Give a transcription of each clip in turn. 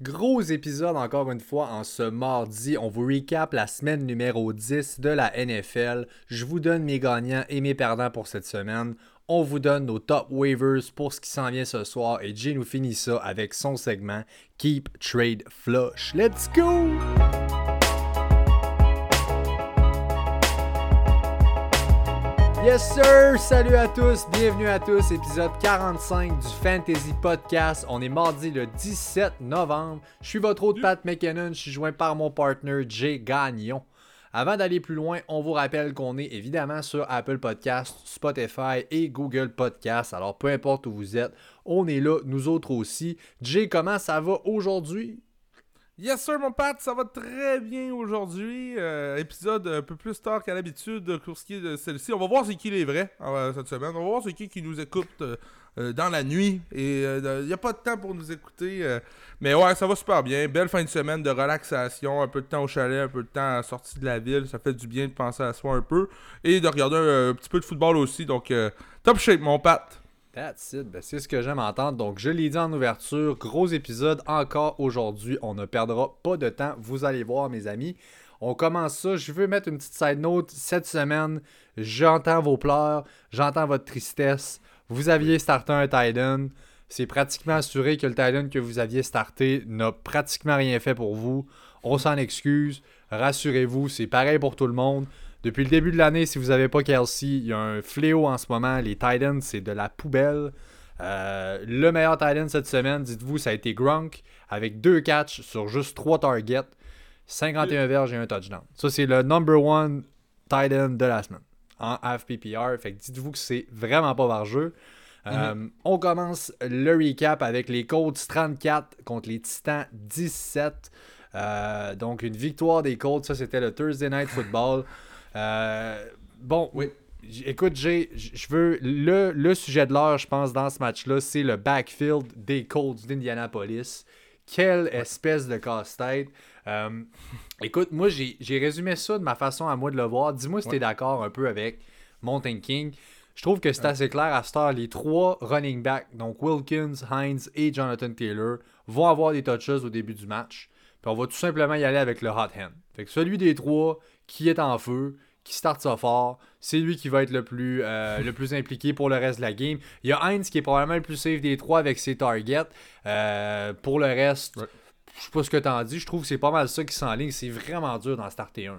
Gros épisode encore une fois en ce mardi. On vous recap la semaine numéro 10 de la NFL. Je vous donne mes gagnants et mes perdants pour cette semaine. On vous donne nos top waivers pour ce qui s'en vient ce soir et Jay nous finit ça avec son segment Keep Trade Flush. Let's go! Yes sir! Salut à tous, bienvenue à tous, épisode 45 du Fantasy Podcast. On est mardi le 17 novembre. Je suis votre hôte Pat McKinnon, je suis joint par mon partner Jay Gagnon. Avant d'aller plus loin, on vous rappelle qu'on est évidemment sur Apple Podcast, Spotify et Google Podcast. Alors peu importe où vous êtes, on est là, nous autres aussi. Jay, comment ça va aujourd'hui? Yes sir mon Pat, ça va très bien aujourd'hui. Euh, épisode un peu plus tard qu'à l'habitude pour ce qui est de celle-ci. On va voir c'est qui les vrais euh, cette semaine. On va voir c'est qui qui nous écoute euh, dans la nuit. Et il n'y a pas de temps pour nous écouter. mais ouais, ça va super bien. Belle fin de semaine de relaxation. Un peu de temps au chalet, un peu de temps à sortie de la ville. Ça fait du bien de penser à soi un peu. Et de regarder un, un petit peu de football aussi. Donc top shape mon Pat. Ben, c'est ce que j'aime entendre. Donc, je l'ai dit en ouverture, gros épisode encore aujourd'hui. On ne perdra pas de temps. Vous allez voir, mes amis. On commence ça. Je veux mettre une petite side note. Cette semaine, j'entends vos pleurs, j'entends votre tristesse. Vous aviez starté un Titan. C'est pratiquement assuré que le Titan que vous aviez starté n'a pratiquement rien fait pour vous. On s'en excuse. Rassurez-vous, c'est pareil pour tout le monde. Depuis le début de l'année, si vous n'avez pas Kelsey, il y a un fléau en ce moment. Les Titans, c'est de la poubelle. Euh, le meilleur Titan cette semaine, dites-vous, ça a été Gronk avec deux catchs sur juste trois targets, 51 verges et un touchdown. Ça, c'est le number one Titan de la semaine en FPPR. Fait que dites-vous que c'est vraiment pas vargeux. Euh, mm-hmm. on commence le recap avec les Colts 34 contre les Titans 17. Euh, donc une victoire des Colts, ça c'était le Thursday Night Football. Euh, bon, oui. Écoute, j'ai, je veux. Le, sujet de l'heure, je pense, dans ce match-là, c'est le backfield des Colts d'Indianapolis. Quelle espèce de casse-tête. Euh, écoute, moi, j'ai, résumé ça de ma façon à moi de le voir. Dis-moi si tu es d'accord un peu avec mon thinking. Je trouve que c'est assez clair à ce Les trois running backs, donc Wilkins, Hines et Jonathan Taylor, vont avoir des touches au début du match. Puis on va tout simplement y aller avec le hot hand. Fait que celui des trois qui est en feu, qui starte ça fort, c'est lui qui va être le plus, euh, le plus impliqué pour le reste de la game. Il y a Heinz qui est probablement le plus safe des trois avec ses targets. Euh, pour le reste, je sais pas ce que tu en dis, je trouve que c'est pas mal ça qui s'enligne. C'est vraiment dur d'en starter un.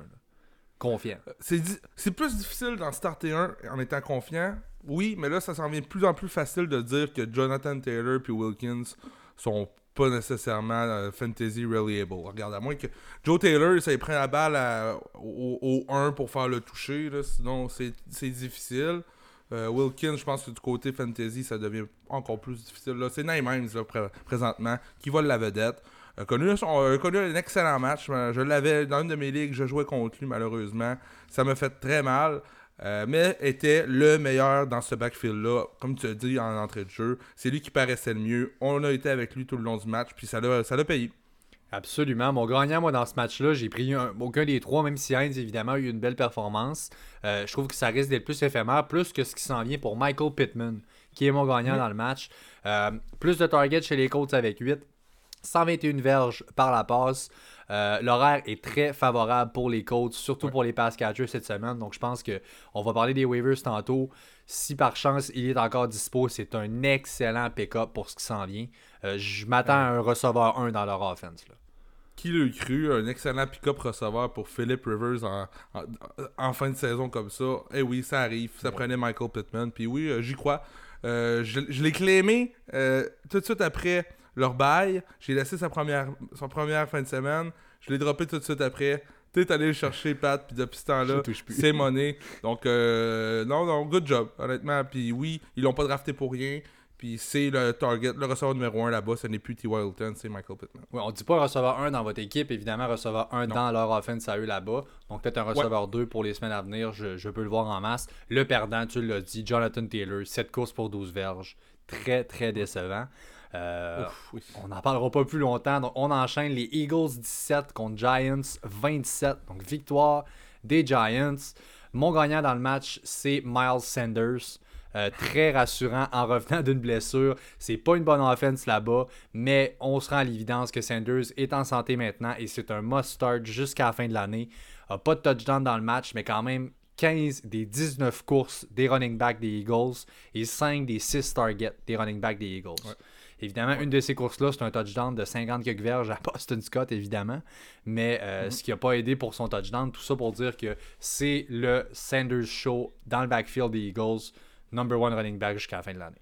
Confiant. Euh, c'est plus difficile d'en starter un en étant confiant. Oui, mais là, ça s'en vient de plus en plus facile de dire que Jonathan Taylor et Wilkins sont pas nécessairement euh, fantasy reliable. Regarde, à moins que Joe Taylor, ça il prend la balle au, 1 pour faire le toucher, sinon c'est difficile. Euh, Wilkins, je pense que du côté fantasy, ça devient encore plus difficile. C'est Naim présentement qui vole la vedette. A connu, connu, un excellent match. Je l'avais dans une de mes ligues, je jouais contre lui malheureusement. Ça me fait très mal. Euh, mais était le meilleur dans ce backfield-là. Comme tu as dit en entrée de jeu, c'est lui qui paraissait le mieux. On a été avec lui tout le long du match, puis ça l'a payé. Absolument. Mon gagnant, moi, dans ce match-là, j'ai pris aucun des trois, même si Heinz, évidemment, a eu une belle performance. Euh, je trouve que ça risque d'être plus éphémère, plus que ce qui s'en vient pour Michael Pittman, qui est mon gagnant dans le match. Euh, plus de targets chez les Colts avec 8. 121 verges par la passe. Euh, l'horaire est très favorable pour les Colts, surtout pour les pass catchers cette semaine. Donc, je pense qu'on va parler des waivers tantôt. Si par chance il est encore dispo, c'est un excellent pick-up pour ce qui s'en vient. Euh, je m'attends à un receveur 1 dans leur offense. Qui l'a cru, un excellent pick-up receveur pour Philip Rivers en, fin de saison comme ça? Eh oui, ça arrive. Ça prenait Michael Pittman. Puis oui, euh, j'y crois. je, l'ai clémé tout de suite après leur bail. J'ai laissé sa première, sa première fin de semaine. Je l'ai droppé tout de suite après. T'es allé le chercher, Pat, puis depuis ce temps-là, c'est monnaie. Donc, euh, non, non, good job, honnêtement. Puis oui, ils l'ont pas drafté pour rien. Puis c'est le target, le receveur numéro 1 là-bas, ce n'est plus T. Wilton, c'est Michael Pittman. Oui, on dit pas receveur 1 dans votre équipe, évidemment, receveur 1 dans leur offense à eux là-bas. Donc peut-être un receveur 2 pour les semaines à venir, je, je, peux le voir en masse. Le perdant, tu l'as dit, Jonathan Taylor, 7 courses pour 12 verges. Très, très décevant. Euh, on n'en parlera pas plus longtemps. Donc, on enchaîne les Eagles 17 contre Giants 27. Donc, victoire des Giants. Mon gagnant dans le match, c'est Miles Sanders. euh, très rassurant en revenant d'une blessure. C'est pas une bonne offense là-bas, mais on se rend à l'évidence que Sanders est en santé maintenant et c'est un must-start jusqu'à la fin de l'année. pas de touchdown dans le match, mais quand même 15 des 19 courses des running backs des Eagles et 5 des 6 targets des running backs des Eagles. Évidemment, une de ces courses-là, c'est un touchdown de 50 quelques verges à Boston Scott, évidemment. Mais euh, mhm. ce qui n'a pas aidé pour son touchdown, tout ça pour dire que c'est le Sanders Show dans le backfield des Eagles, number one running back jusqu'à la fin de l'année.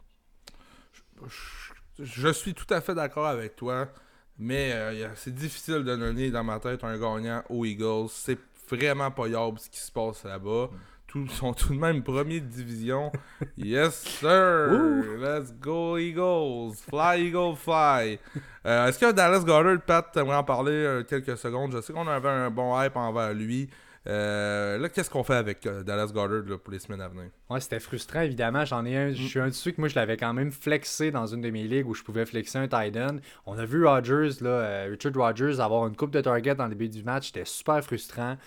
Je, suis tout à fait d'accord avec toi, mais euh, c'est difficile de donner dans ma tête un gagnant aux Eagles. C'est vraiment pas yable ce qui se passe là-bas. Mm tous sont tout de même première division. yes, sir! Let's go, Eagles! Fly, Eagle, fly! Euh, est-ce que Dallas Goddard, Pat, t'aimerais en parler euh, quelques secondes? Je sais qu'on avait un bon hype envers lui. Euh, là, qu'est-ce qu'on fait avec euh, Dallas Goddard pour les semaines à venir? Ouais, c'était frustrant, évidemment. J'en ai un. Je suis un dessus que moi, je l'avais quand même flexé dans une de mes ligues où je pouvais flexer un tight end. On a vu Rogers, là, euh, Richard Rogers, avoir une coupe de target dans le début du match. C'était super frustrant.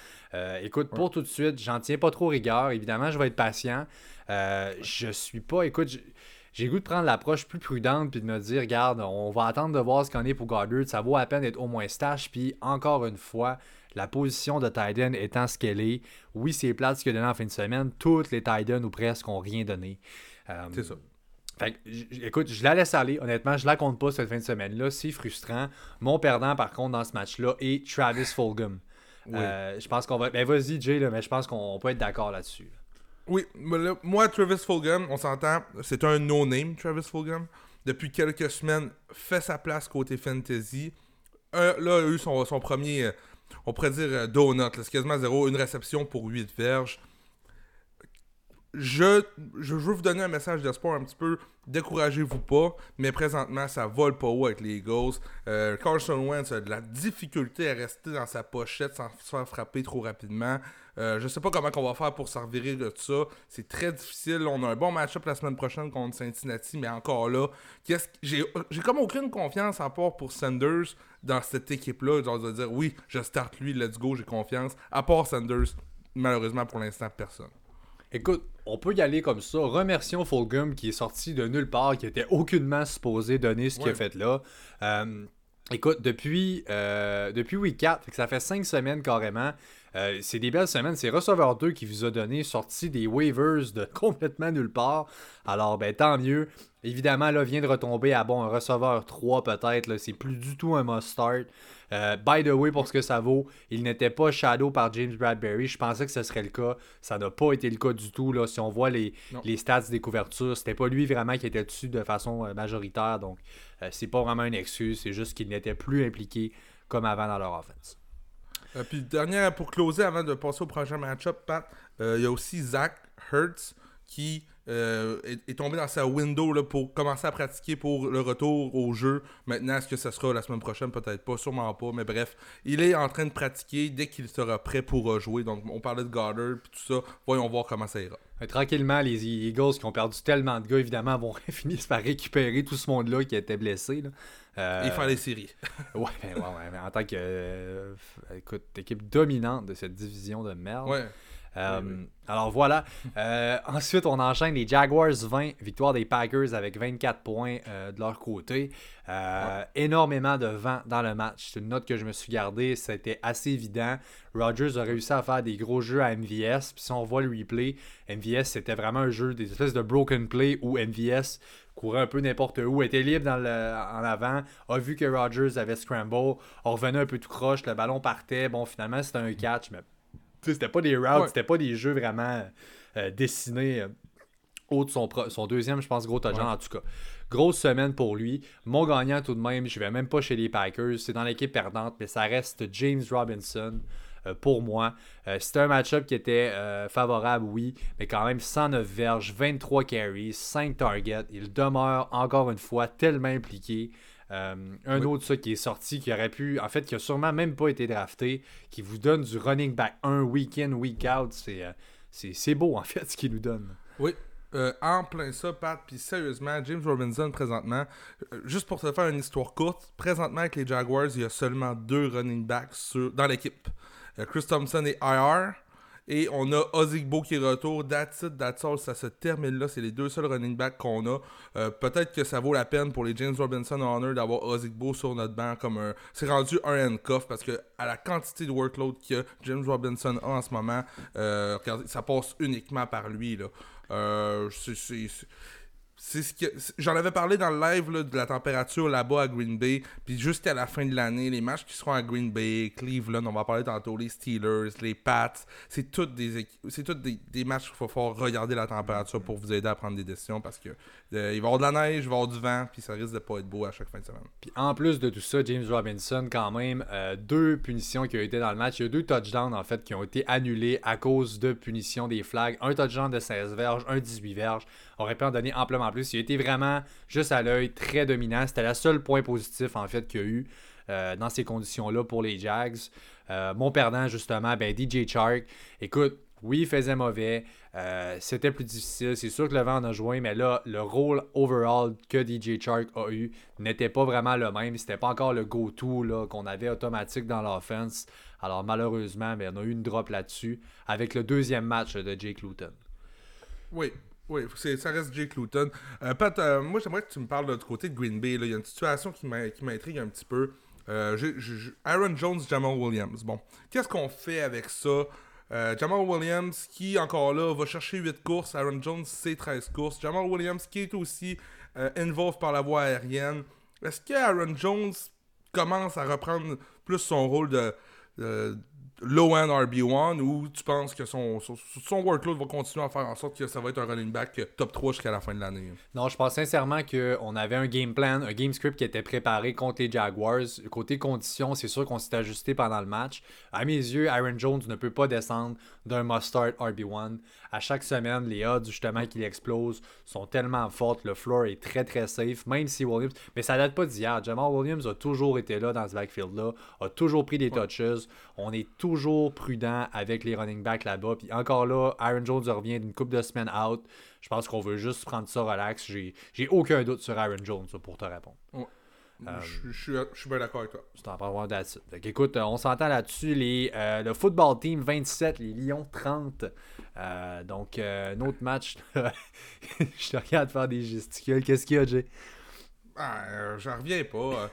écoute, pour tout de suite, j'en tiens pas trop rigueur. Évidemment, je vais être patient. je suis pas. Écoute, j'ai goût de prendre l'approche plus prudente puis de me dire, regarde, on va attendre de voir ce qu'on est pour Goddard. Ça vaut à peine d'être au moins stash. Puis encore une fois, la position de Titan étant ce qu'elle est, oui, c'est plate ce qu'il a donné en fin de semaine. Toutes les Titans ou presque ont rien donné. Euh, c'est ça. Fait écoute, je la laisse aller. Honnêtement, je la compte pas cette fin de semaine-là. C'est frustrant. Mon perdant, par contre, dans ce match-là est Travis Fulgham. Euh, je pense qu'on va. Ben vas-y, Jay, mais je pense qu'on peut être d'accord là-dessus. Oui, moi, Travis Fulgham, on s'entend, c'est un no-name, Travis Fulgham. Depuis quelques semaines, fait sa place côté fantasy. Euh, là, il a eu son, son premier on pourrait dire euh, donut, c'est quasiment zéro, une réception pour 8 verges. Je, veux vous donner un message d'espoir un petit peu. Découragez-vous pas, mais présentement, ça vole pas haut avec les Eagles. Euh, Carson Wentz a de la difficulté à rester dans sa pochette sans se faire frapper trop rapidement. Euh, je sais pas comment on va faire pour s'en de ça. C'est très difficile. On a un bon match-up la semaine prochaine contre Cincinnati, mais encore là, j'ai comme aucune confiance à part pour Sanders dans cette équipe-là. Genre de dire oui, je start lui, let's go, j'ai confiance. À part Sanders, malheureusement pour l'instant, personne. Écoute, on peut y aller comme ça. Remercions Fulgham qui est sorti de nulle part, qui était aucunement supposé donner ce qu'il a fait là. Euh, écoute, depuis, euh, depuis week 4, ça fait 5 semaines carrément. Euh, c'est des belles semaines. C'est Receveur 2 qui vous a donné sorti des waivers de complètement nulle part. Alors, ben tant mieux. Évidemment, là, vient de retomber à bon, un receveur 3 peut-être. C'est plus du tout un must-start. Euh, by the way, pour ce que ça vaut, il n'était pas shadow par James Bradbury. Je pensais que ce serait le cas. Ça n'a pas été le cas du tout. Là. Si on voit les, les stats des couvertures, c'était pas lui vraiment qui était dessus de façon euh, majoritaire. Donc, c'est pas vraiment une excuse. C'est juste qu'il n'était plus impliqué comme avant dans leur offense. Euh, puis dernière pour closer avant de passer au prochain match-up, Pat, euh, il y a aussi Zach Hertz qui euh, est, tombé dans sa window là, pour commencer à pratiquer pour le retour au jeu. Maintenant, est-ce que ça sera la semaine prochaine? Peut-être pas, sûrement pas. Mais bref, il est en train de pratiquer dès qu'il sera prêt pour jouer. Donc, on parlait de Goddard et tout ça. Voyons voir comment ça ira. tranquillement, les Eagles qui ont perdu tellement de gars, évidemment, vont finir par récupérer tout ce monde-là qui était blessé. Là. Euh, et faire les séries. ouais, ouais, ouais, mais en tant que euh, écoute, équipe dominante de cette division de merde. Ouais. Euh, alors voilà. ensuite, on enchaîne les Jaguars 20, victoire des Packers avec 24 points de leur côté. Énormément de vent dans le match. C'est une note que je me suis gardée. C'était assez évident. Rodgers a réussi à faire des gros jeux à MVS. Puis si on voit le replay, MVS c'était vraiment un jeu des espèces de broken play où MVS courait un peu n'importe où, était libre dans le, en avant, a vu que Rodgers avait scramble, on revenait un peu tout croche, le ballon partait. Bon, finalement, c'était un catch, mais c'était pas des routes, c'était pas des jeux vraiment euh, dessinés. Euh, son, son deuxième, je pense, gros touchdown en tout cas. Grosse semaine pour lui. Mon gagnant tout de même, je vais même pas chez les Packers. C'est dans l'équipe perdante, mais ça reste James Robinson. Euh, pour moi. Euh, c'était un match-up qui était euh, favorable, oui, mais quand même 109 verges, 23 carries, 5 targets. Il demeure encore une fois tellement impliqué. Un autre ça qui est sorti, qui aurait pu, en fait, qui a sûrement même pas été drafté, qui vous donne du running back un week-in, week-out. C'est beau, en fait, ce qu'il nous donne. Oui, en plein ça, Pat, puis sérieusement, James Robinson, présentement, juste pour te faire une histoire courte, présentement avec les Jaguars, il y a seulement deux running backs sur, dans l'équipe. Chris Thompson est IR Et on a Ozigbo qui est retour. That's it, that's all. Ça se termine là. C'est les deux seuls running backs qu'on a. Euh, peut-être que ça vaut la peine pour les James Robinson Honor d'avoir Ozigbo sur notre banc comme un. C'est rendu un handcuff parce que à la quantité de workload que James Robinson a en ce moment, euh, ça passe uniquement par lui. Là. Euh, c'est c'est ce que j'en avais parlé dans le live de la température là-bas à Green Bay puis jusqu'à la fin de l'année les matchs qui seront à Green Bay Cleveland on va parler tantôt les Steelers les Pats c'est toutes des c'est toutes des, des, matchs qu'il faut faire regarder la température pour vous aider à prendre des décisions parce que il va y avoir de la neige il va y avoir du vent puis ça risque de pas être beau à chaque fin de semaine puis en plus de tout ça James Robinson quand même euh, deux punitions qui ont été dans le match il y a deux touchdowns en fait qui ont été annulés à cause de punitions des flags un touchdown de 16 verges un 18 verges aurait pu en donner amplement plus. Il a été vraiment juste à l'œil très dominant. C'était le seul point positif en fait qu'il y a eu euh, dans ces conditions-là pour les Jags. Euh, mon perdant, justement, ben, DJ Chark. Écoute, oui, il faisait mauvais. Euh, c'était plus difficile. C'est sûr que le vent en a joué, mais là, le rôle overall que DJ Chark a eu n'était pas vraiment le même. C'était pas encore le go-to qu'on avait automatique dans l'offense. Alors malheureusement, ben, on a eu une drop là-dessus avec le deuxième match de Jake Luton. Oui, oui, ça reste Jake Luton. Euh, Pat, euh, moi j'aimerais que tu me parles du côté de Green Bay. Il y a une situation qui m'intrigue un petit peu. Aaron Jones, Jamal Williams. Bon, qu'est-ce qu'on fait avec ça? Jamal Williams qui, encore là, va chercher 8 courses. Aaron Jones, c'est 13 courses. Jamal Williams qui est aussi involved par la voie aérienne. Est-ce que Aaron Jones commence à reprendre plus son rôle de, low-end RB1 ou tu penses que son, son, workload va continuer à faire en sorte que ça va être un running back top 3 jusqu'à la fin de l'année? Non, je pense sincèrement qu'on avait un game plan, un game script qui était préparé contre les Jaguars. Côté conditions, c'est sûr qu'on s'est ajusté pendant le match. À mes yeux, Aaron Jones ne peut pas descendre d'un must-start RB1. À chaque semaine, les odds justement qu'il explose sont tellement fortes. Le floor est très très safe, même si Williams. Mais ça date pas d'hier. Jamal Williams a toujours été là dans ce backfield-là, a toujours pris des touches. On est toujours prudent avec les running backs là-bas. Puis encore là, Aaron Jones revient d'une couple de semaines out. Je pense qu'on veut juste prendre ça relax. J'ai aucun doute sur Aaron Jones pour te répondre. Euh, je, suis bien d'accord avec toi. C'est en parlant écoute, on s'entend là-dessus. Les, euh, le football team 27, les Lions 30. Euh, donc, un autre match. je te regarde faire des gesticules. Qu'est-ce qu'il y a, Jay? Ah, j'en reviens pas.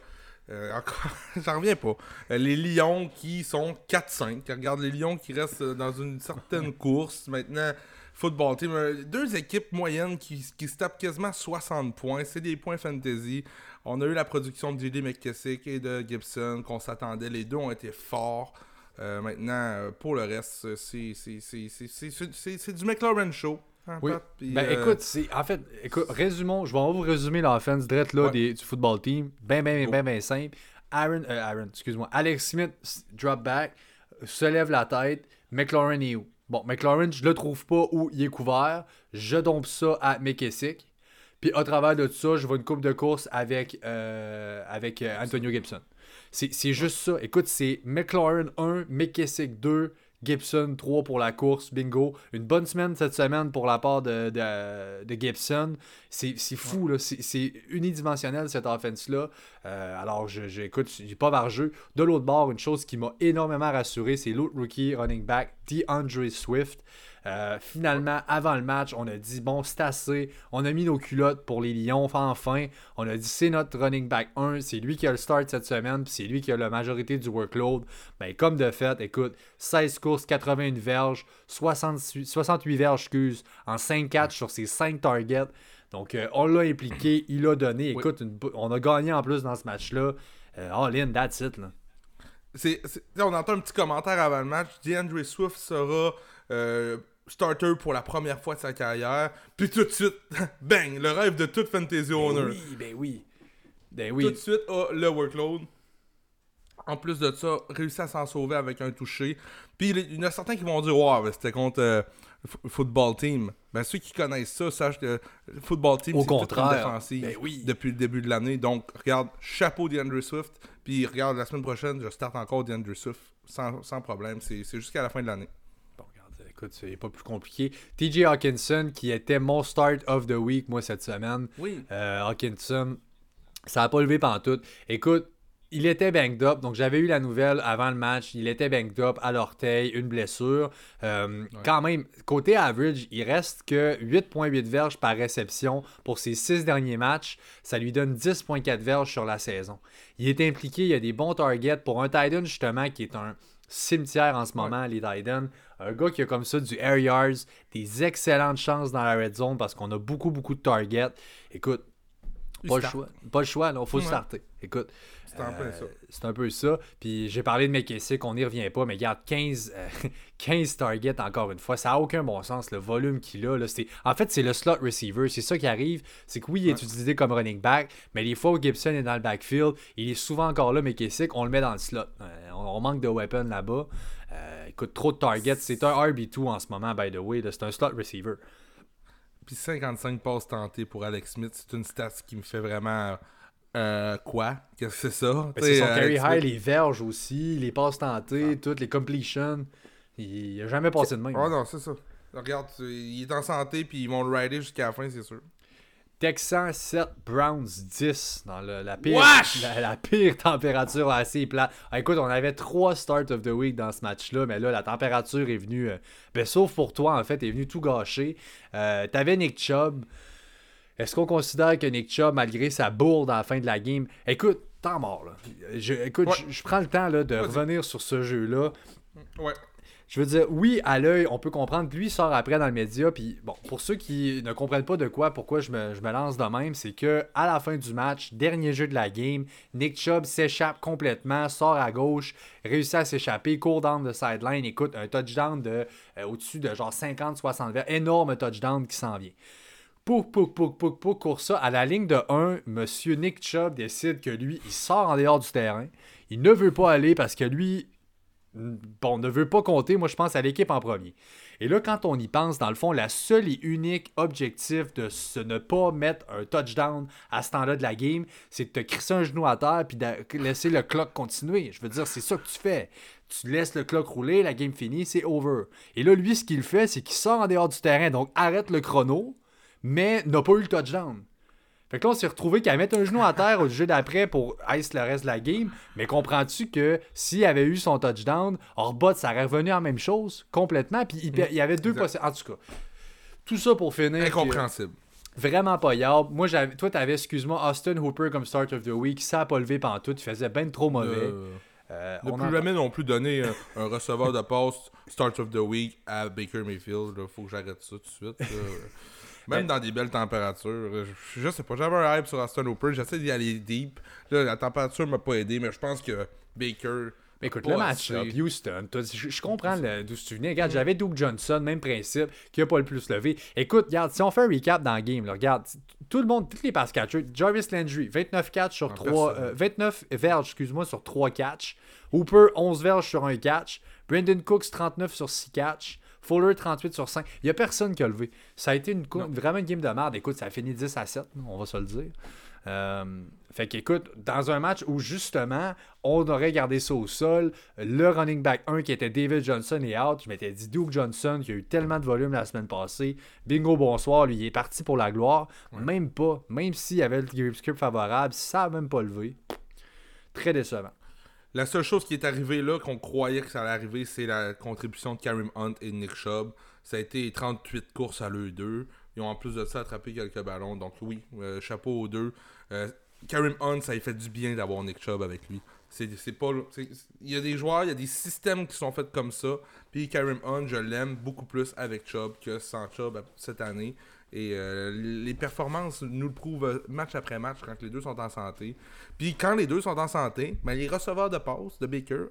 Encore, j'en reviens pas. les Lions qui sont 4-5. Regarde les Lions qui restent dans une certaine course. Maintenant, football team. Deux équipes moyennes qui, qui se tapent quasiment 60 points. C'est des points fantasy. On a eu la production de J.D. McKessick et de Gibson qu'on s'attendait. Les deux ont été forts. Euh, maintenant, pour le reste, c'est du McLaren Show. Oui. ben euh, écoute, c'est en fait, écoute, résumons, je vais vous résumer l'offense direct là du football team. Ben, ben, ben, ben, simple. Aaron, euh, Aaron, excuse-moi. Alex Smith drop back, se lève la tête. McLaren est où? Bon, McLaren, je le trouve pas où il est couvert. Je dompe ça à McKessick. Puis à travers de tout ça, je vois une coupe de course avec, euh, avec euh, Antonio Gibson. C'est juste ça. Écoute, c'est McLaren 1, McKessick 2, Gibson 3 pour la course, bingo. Une bonne semaine cette semaine pour la part de, de, Gibson. C'est fou, là. C'est unidimensionnel cette offense-là. Euh, alors, j'écoute, je, j'ai pas par jeu. De l'autre bord, une chose qui m'a énormément rassuré, c'est l'autre rookie running back, DeAndre Swift. Euh, finalement, avant le match, on a dit bon, c'est assez. On a mis nos culottes pour les Lions. Enfin, on a dit c'est notre running back 1. C'est lui qui a le start cette semaine. Puis c'est lui qui a la majorité du workload. Mais ben, comme de fait, écoute, 16 courses, 81 verges, 68, 68 verges, excuse, en 5 catchs sur ses 5 targets. Donc, euh, on l'a impliqué, il a donné. Écoute, on a gagné en plus dans ce match-là. Euh, all in, that's it. Là. on entend un petit commentaire avant le match. DeAndre Swift sera starter pour la première fois de sa carrière. Puis tout de suite, bang, le rêve de toute fantasy ben owner. Oui, ben oui. Ben oui. Tout de suite, oh, le workload. En plus de ça, réussi à s'en sauver avec un touché. Puis il y en a certains qui vont dire Wow, c'était contre euh, Football Team. Ben ceux qui connaissent ça sachent que Football Team, c'est contraire défensive ben oui. depuis le début de l'année. Donc, regarde, chapeau d'Andrew Swift. Puis regarde, la semaine prochaine, je starte encore d'Andrew Swift sans, sans problème. C'est jusqu'à la fin de l'année écoute, c'est pas plus compliqué. TJ Hawkinson, qui était mon start of the week, moi, cette semaine. Oui. Euh, Hawkinson, ça n'a pas levé pendant tout. Écoute, il était banged up, donc j'avais eu la nouvelle avant le match. Il était banged up à l'orteil, une blessure. Euh, quand même, côté average, il reste que 8,8 verges par réception pour ses six derniers matchs. Ça lui donne 10,4 verges sur la saison. Il est impliqué, il y a des bons targets pour un Titan justement qui est un cimetière en ce moment, les Titans. Un gars qui a comme ça du air yards, des excellentes chances dans la red zone parce qu'on a beaucoup, beaucoup de targets. Écoute, pas le, choix, pas le choix, il faut starter. Écoute, euh, c'est un peu ça. Puis j'ai parlé de McKissick, on n'y revient pas, mais regarde, 15, 15 euh, targets encore une fois. Ça n'a aucun bon sens, le volume qu'il a. Là, en fait, c'est le slot receiver. C'est ça qui arrive. C'est que oui, il est utilisé comme running back, mais les fois où Gibson est dans le backfield, il est souvent encore là, McKissick, on le met dans le slot. Euh, on, manque de weapons là-bas. écoute, trop de targets. C'est un RB2 en ce moment, by the way. C'est un slot receiver. Puis 55 passes tentées pour Alex Smith, c'est une stat qui me fait vraiment euh, quoi? Qu'est-ce que c'est ça? Ben, C'est son carry high, les verges aussi, les passes tentées, ah. toutes les completions. Il a jamais passé de même. Oh non, c'est ça. Regarde, il est en santé, puis ils vont le rider jusqu'à la fin, c'est sûr. Texans 7, Browns 10 dans la, pire, la, pire température assez plate. Ah, écoute, on avait trois starts of the week dans ce match-là, mais là, la température est venue, euh, ben, sauf pour toi, en fait, est venue tout gâcher. Euh, T'avais Nick Chubb. Est-ce qu'on considère que Nick Chubb, malgré sa bourde à la fin de la game, écoute, tant mort là. Je, écoute, je, prends le temps là, de revenir sur ce jeu-là. Ouais. Je veux dire, oui, à l'œil, on peut comprendre que lui sort après dans le média. Puis, bon, pour ceux qui ne comprennent pas de quoi, pourquoi je me, lance de même, c'est que à la fin du match, dernier jeu de la game, Nick Chubb s'échappe complètement, sort à gauche, réussit à s'échapper, court down de sideline, écoute, un touchdown de euh, au-dessus de genre 50-60 verres, énorme touchdown qui s'en vient. Pouk, pouk, pouk, pouk, pouk, court ça. À la ligne de 1, monsieur Nick Chubb décide que lui, il sort en dehors du terrain. Il ne veut pas aller parce que lui, bon, ne veut pas compter, moi je pense à l'équipe en premier. Et là, quand on y pense, dans le fond, la seule et unique objectif de ce ne pas mettre un touchdown à ce temps-là de la game, c'est de te crisser un genou à terre puis de laisser le clock continuer. Je veux dire, c'est ça que tu fais. Tu laisses le clock rouler, la game finie, c'est over. Et là, lui, ce qu'il fait, c'est qu'il sort en dehors du terrain, donc arrête le chrono mais n'a pas eu le touchdown. Fait que là, on s'est retrouvé qu'à mettre un genou à terre au jeu d'après pour ice le reste de la game. Mais comprends-tu que s'il avait eu son touchdown, Orbot, ça aurait revenu en même chose complètement. Puis il, y avait deux possibilités. En tout cas, tout ça pour finir. Incompréhensible. vraiment pas yard. Moi, j'avais, toi, t'avais, excuse-moi, Austin Hooper comme start of the week. Ça a pas levé pendant tout. Il faisait ben trop mauvais. Euh, euh, ne plus jamais non plus donner un, receveur de poste start of the week à Baker Mayfield. Il faut que j'arrête ça tout de suite. Même dans des belles températures. Je, sais pas, j'avais un hype sur Aston Hooper. J'essaie d'y aller deep. la température m'a pas aidé, mais je pense que Baker. Mais écoute, le match Houston, je, comprends d'où tu venais. Regarde, j'avais Doug Johnson, même principe, qui a pas le plus levé. Écoute, regarde, si on fait un recap dans le game, regarde, tout le monde, tous les pass catchers, Jarvis Landry, 29 catch sur 3, 29 euh, verges, excuse-moi, sur 3 catch. Hooper, 11 verges sur 1 catch. Brandon Cooks, 39 sur 6 catch. Fuller 38 sur 5. Il n'y a personne qui a levé. Ça a été une, vraiment une game de merde. Écoute, ça a fini 10 à 7, on va se le dire. Euh, fait qu'écoute, dans un match où justement on aurait gardé ça au sol, le running back 1 qui était David Johnson est out. Je m'étais dit Duke Johnson qui a eu tellement de volume la semaine passée. Bingo, bonsoir, lui il est parti pour la gloire. Même pas, même s'il y avait le script favorable, ça n'a même pas levé. Très décevant. La seule chose qui est arrivée là, qu'on croyait que ça allait arriver, c'est la contribution de Karim Hunt et Nick Chubb. Ça a été 38 courses à l'eux deux. Ils ont en plus de ça attrapé quelques ballons. Donc oui, euh, chapeau aux deux. Euh, Karim Hunt, ça a fait du bien d'avoir Nick Chubb avec lui. C'est pas. Il y a des joueurs, il y a des systèmes qui sont faits comme ça. Puis Karim Hunt, je l'aime beaucoup plus avec Chubb que sans Chubb cette année. Et euh, les performances nous le prouvent match après match quand les deux sont en santé. Puis quand les deux sont en santé, ben, les receveurs de passe de Baker,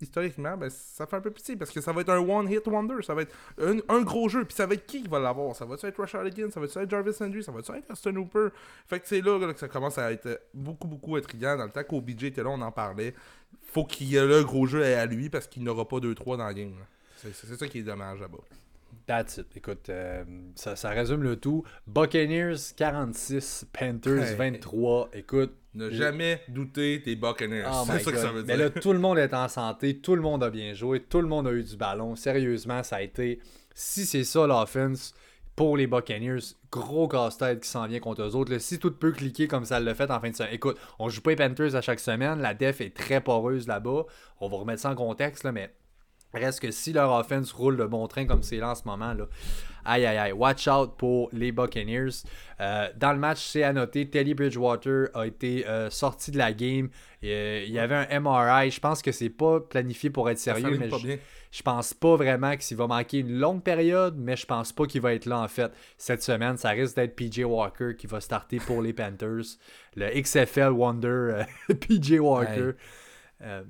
historiquement, ben, ça fait un peu pitié parce que ça va être un one-hit wonder. Ça va être un, gros jeu. Puis ça va être qui qui va l'avoir? Ça va être Rashad Higgins? Ça va être Jarvis Landry? Ça va être Austin Hooper? Fait que c'est là, que ça commence à être beaucoup, beaucoup intriguant. Dans le temps qu'OBJ était là, on en parlait. Faut qu'il y ait le gros jeu à lui parce qu'il n'aura pas 2-3 dans la game. C'est ça qui est dommage là-bas. That's it. Écoute, euh, ça, résume le tout. Buccaneers 46, Panthers 23. Écoute. Ne jamais douter des Buccaneers. Oh c'est ça que ça veut dire. Mais là, tout le monde est en santé, tout le monde a bien joué, tout le monde a eu du ballon. Sérieusement, ça a été. Si c'est ça l'offense, pour les Buccaneers. Gros casse-tête qui s'en vient contre eux autres. si tout peut cliquer comme ça le fait en fin de semaine. Écoute, on joue pas les Panthers à chaque semaine. La def est très poreuse là-bas. On va remettre ça en contexte, là, mais reste que si leur offense roule de bon train comme c'est là en ce moment, là, aïe aïe aïe, watch out pour les Buccaneers. Euh, dans le match, c'est à noter, Teddy Bridgewater a été euh, sorti de la game. il y avait un MRI. Je pense que c'est pas planifié pour être sérieux, mais je, je pense pas vraiment qu'il va manquer une longue période, mais je pense pas qu'il va être là en fait cette semaine. Ça risque d'être PJ Walker qui va starter pour les Panthers. Le XFL Wonder euh, PJ Walker. Euh,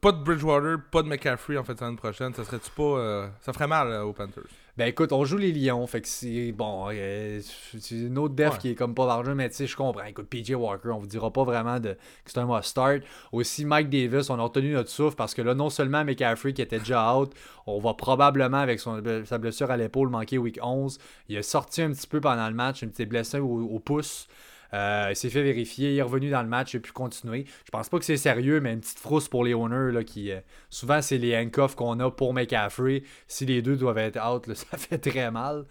pas, de Bridgewater, pas de McCaffrey en fait semaine prochaine. Ça serait-tu pas. Euh, ça ferait mal aux Panthers? Ben écoute, on joue les Lions, fait que c'est bon, euh, c'est une autre def qui est comme pas d'argent, mais tu sais, je comprends. Écoute, PJ Walker, on vous dira pas vraiment de, que c'est un must start. Aussi, Mike Davis, on a retenu notre souffle parce que là, non seulement McCaffrey qui était déjà out, on va probablement avec son, sa blessure à l'épaule manquer week 11. Il a sorti un petit peu pendant le match, une petite blessure au pouce. Euh, il s'est fait vérifier, il est revenu dans le match, il a pu continuer. Je pense pas que c'est sérieux, mais une petite frousse pour les owners. Là, qui, euh, souvent, c'est les handcuffs qu'on a pour McCaffrey. Si les deux doivent être out, ça fait très mal.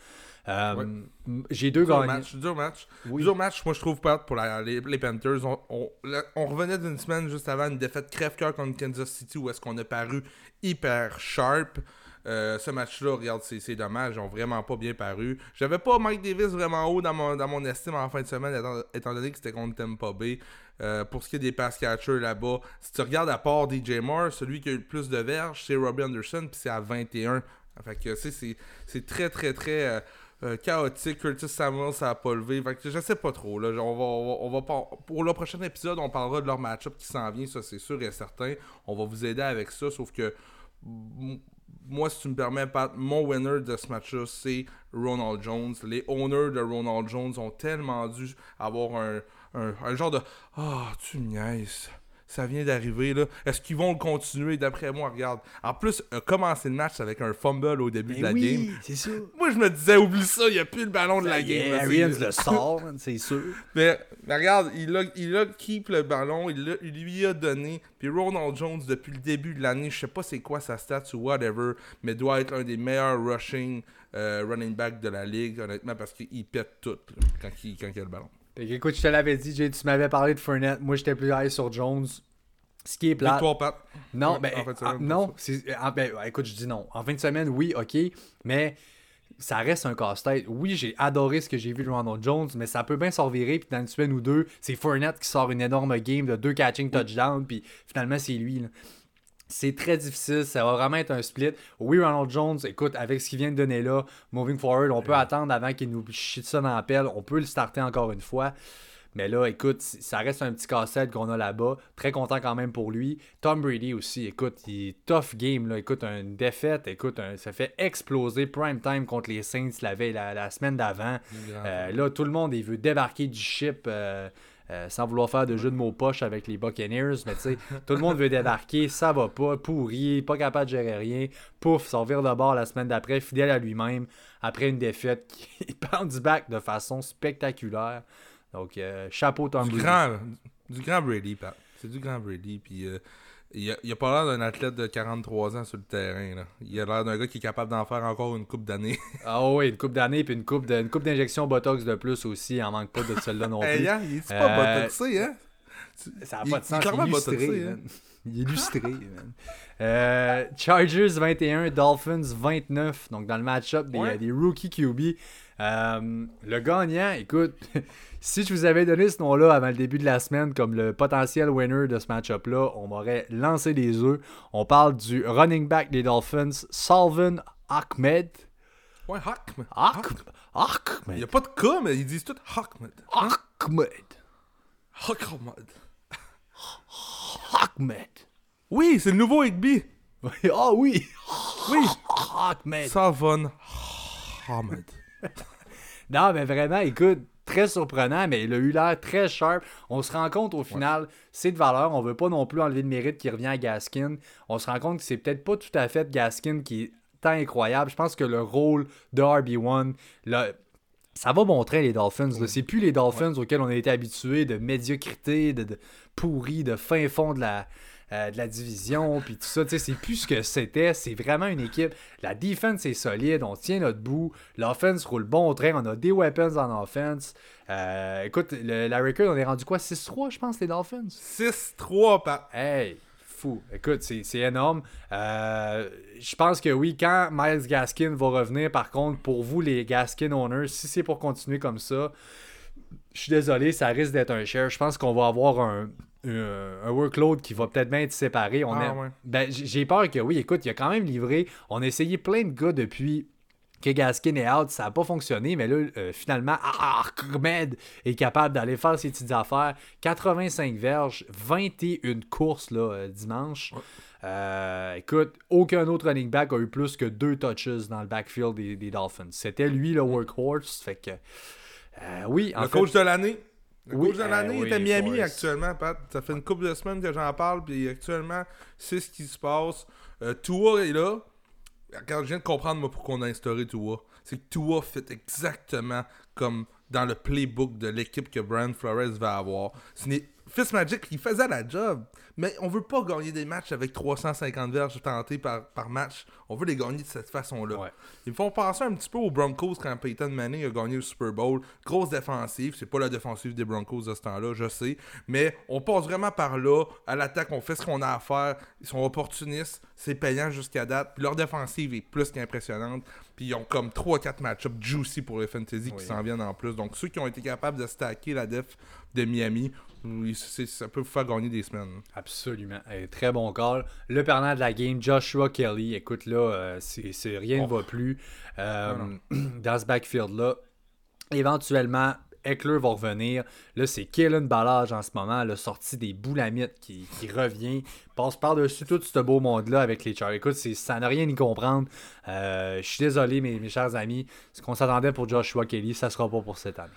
Euh, j'ai deux gagnants. Match, dur match. Dur match, moi je trouve pas pour les, Panthers. On, revenait d'une semaine juste avant une défaite crève-cœur contre Kansas City où est-ce qu'on a paru hyper sharp. Euh, ce match-là, regarde, c'est dommage, ils ont vraiment pas bien paru. J'avais pas Mike Davis vraiment haut dans mon, dans mon estime en fin de semaine, étant, donné que c'était contre Tampa Bay. Euh, pour ce qui est des pass catchers là-bas, si tu regardes à part DJ Moore, celui qui a eu le plus de verges, c'est Robbie Anderson, puis c'est à 21. Fait que c'est très, très, très. Euh, chaotique. Curtis Samuel, ça a pas levé. Fait que je sais pas trop. Là. On va, on va, pour le prochain épisode, on parlera de leur match-up qui s'en vient. Ça, c'est sûr et certain. On va vous aider avec ça. Sauf que moi, si tu me permets, Pat, mon winner de ce match-là, c'est Ronald Jones. Les owners de Ronald Jones ont tellement dû avoir un, un, genre de Ah, tu niaises ça vient d'arriver. là. Est-ce qu'ils vont le continuer? D'après moi, regarde. En plus, a commencé le match avec un fumble au début de la oui, game. c'est sûr. Moi, je me disais, oublie ça, il n'y a plus le ballon de la game. Arians le sort, c'est sûr. Mais, regarde, il a, il a keep le ballon, il, lui a donné. Puis Ronald Jones, depuis le début de l'année, je sais pas c'est quoi sa stats ou whatever, mais doit être un des meilleurs rushing euh, running back de la ligue, honnêtement, parce qu'il pète tout quand, il, quand il a le ballon écoute, je te l'avais dit, Jay, tu m'avais parlé de Fournette. Moi, j'étais plus high sur Jones. Ce qui est plat. Non, ben, ah, non, ah, ben, écoute, je dis non. En fin de semaine, oui, ok, mais ça reste un casse-tête. Oui, j'ai adoré ce que j'ai vu de Ronald Jones, mais ça peut bien s'en virer. Puis dans une semaine ou deux, c'est Fournette qui sort une énorme game de deux catching touchdowns. Puis finalement, c'est lui. C'est très difficile, ça va vraiment être un split. Oui, Ronald Jones, écoute, avec ce qu'il vient de donner là, moving forward, on peut attendre avant qu'il nous chie ça dans la pelle. On peut le starter encore une fois. Mais là, écoute, ça reste un petit casse-tête qu'on a là-bas. Très content quand même pour lui. Tom Brady aussi, écoute, il tough game. Là. Écoute, une défaite, écoute, ça fait exploser prime time contre les Saints la, veille, la, semaine d'avant. Euh, là, tout le monde, il veut débarquer du ship. Euh, euh, sans vouloir faire de jeu de mots poche avec les Buccaneers, mais tu sais, tout le monde veut débarquer, ça va pas, pourri, pas capable de gérer rien, pouf, s'en de bord la semaine d'après, fidèle à lui-même, après une défaite qui du back de façon spectaculaire. Donc, euh, chapeau Tom du Grand, du grand Brady. C'est du grand Brady, puis... Il a, a, pas l'air d'un athlète de 43 ans sur le terrain. Là. Il a l'air d'un gars qui est capable d'en faire encore une coupe d'années. ah oui, une coupe d'années puis une coupe de, coupe d'injection Botox de plus aussi. Il en manque pas de celle-là non plus. hey, hein, il est pas euh, botoxé, hein? Ça n'a pas de sens. Il est illustré, hein? Il est illustré. Euh, Chargers 21, Dolphins 29. Donc dans le match-up des, des rookie QB. Euh, le gagnant, écoute, si je vous avais donné ce nom-là avant le début de la semaine comme le potentiel winner de ce match-up-là, on m'aurait lancé des œufs. On parle du running back des Dolphins, Salvin Ahmed. Ouais, Ahmed. Ahmed. Il n'y a pas de K, mais ils disent tout Ahmed. Ahmed. Ahmed. Ahmed. Oui, c'est le nouveau Higby. Ah oui. Oui. Ahmed. Salvin Ahmed. non, mais vraiment, écoute, très surprenant, mais il a eu l'air très sharp. On se rend compte au final, c'est de valeur. On veut pas non plus enlever de mérite qui revient à Gaskin. On se rend compte que c'est peut-être pas tout à fait Gaskin qui est tant incroyable. Je pense que le rôle de RB1, ça va montrer les Dolphins. C'est plus les Dolphins auxquels on a été habitués de médiocrité, de, pourri, de fin fond de la, euh, de la division, puis tout ça. Tu sais, c'est plus ce que c'était. C'est vraiment une équipe. La defense est solide, on tient notre bout. L'offense roule bon au train, on a des weapons en offense. Euh, écoute, le- la record, on est rendu quoi? 6-3, je pense, les Dolphins? 6-3, Pat. Hey, fou. Écoute, c'est c'est énorme. Euh, je pense que oui, quand Miles Gaskin va revenir, par contre, pour vous, les Gaskin owners, si c'est pour continuer comme ça, je suis désolé, ça risque d'être un share. Je pense qu'on va avoir un, un- un workload qui va peut-être bien être séparé. On Ah, a- ouais. ben, J'ai peur que oui, écoute, il a quand même livré. On a essayé plein de gars depuis que Gaskin est out, ça n'a pas fonctionné, mais là, euh, finalement, ah, Ahmed est capable d'aller faire ses petites affaires. 85 verges, 21 courses là, euh, dimanche. Euh, écoute, aucun autre running back a eu plus que deux touches dans le backfield des, des Dolphins. C'était lui le workhorse. Fait que, euh, oui, en Le fait, coach de l'année. Le Oui, coach de euh, l'année oui, est à Miami actuellement, Pat. Ça fait une couple de semaines que j'en parle, puis actuellement, c'est ce qui se passe. Euh, Tua est là. Je viens de comprendre moi, pourquoi on a instauré Tua. C'est que Tua fait exactement comme dans le playbook de l'équipe que Brian Flores va avoir. Ce n'est- Fitzmagic, il faisait la job, mais on veut pas gagner des matchs avec 350 verges tentés par, par match. On veut les gagner de cette façon-là. Ouais. Ils me font penser un petit peu aux Broncos quand Peyton Manning a gagné le Super Bowl. Grosse défensive. C'est pas la défensive des Broncos de ce temps-là, je sais. Mais on passe vraiment par là. À l'attaque, on fait ce qu'on a à faire. Ils sont opportunistes. C'est payant jusqu'à date. Puis leur défensive est plus qu'impressionnante. Puis ils ont comme 3-4 match-ups juicy pour les fantasy qui s'en viennent en plus. Donc ceux qui ont été capables de stacker la def de Miami, ça peut vous faire gagner des semaines. Absolument. Eh, très bon call. Le perdant de la game, Joshua Kelly. Écoute, là, euh, c'est rien ne Oh. va plus euh, dans ce backfield-là. Éventuellement, Eckler va revenir. Là, c'est Kellen Ballage en ce moment, le sorti des boulamites qui, qui revient. Passe par-dessus tout ce beau monde-là avec les Chargers. Écoute, ça n'a rien à y comprendre. Euh, je suis désolé, mes, mes chers amis. Ce qu'on s'attendait pour Joshua Kelly, ça sera pas pour cette année.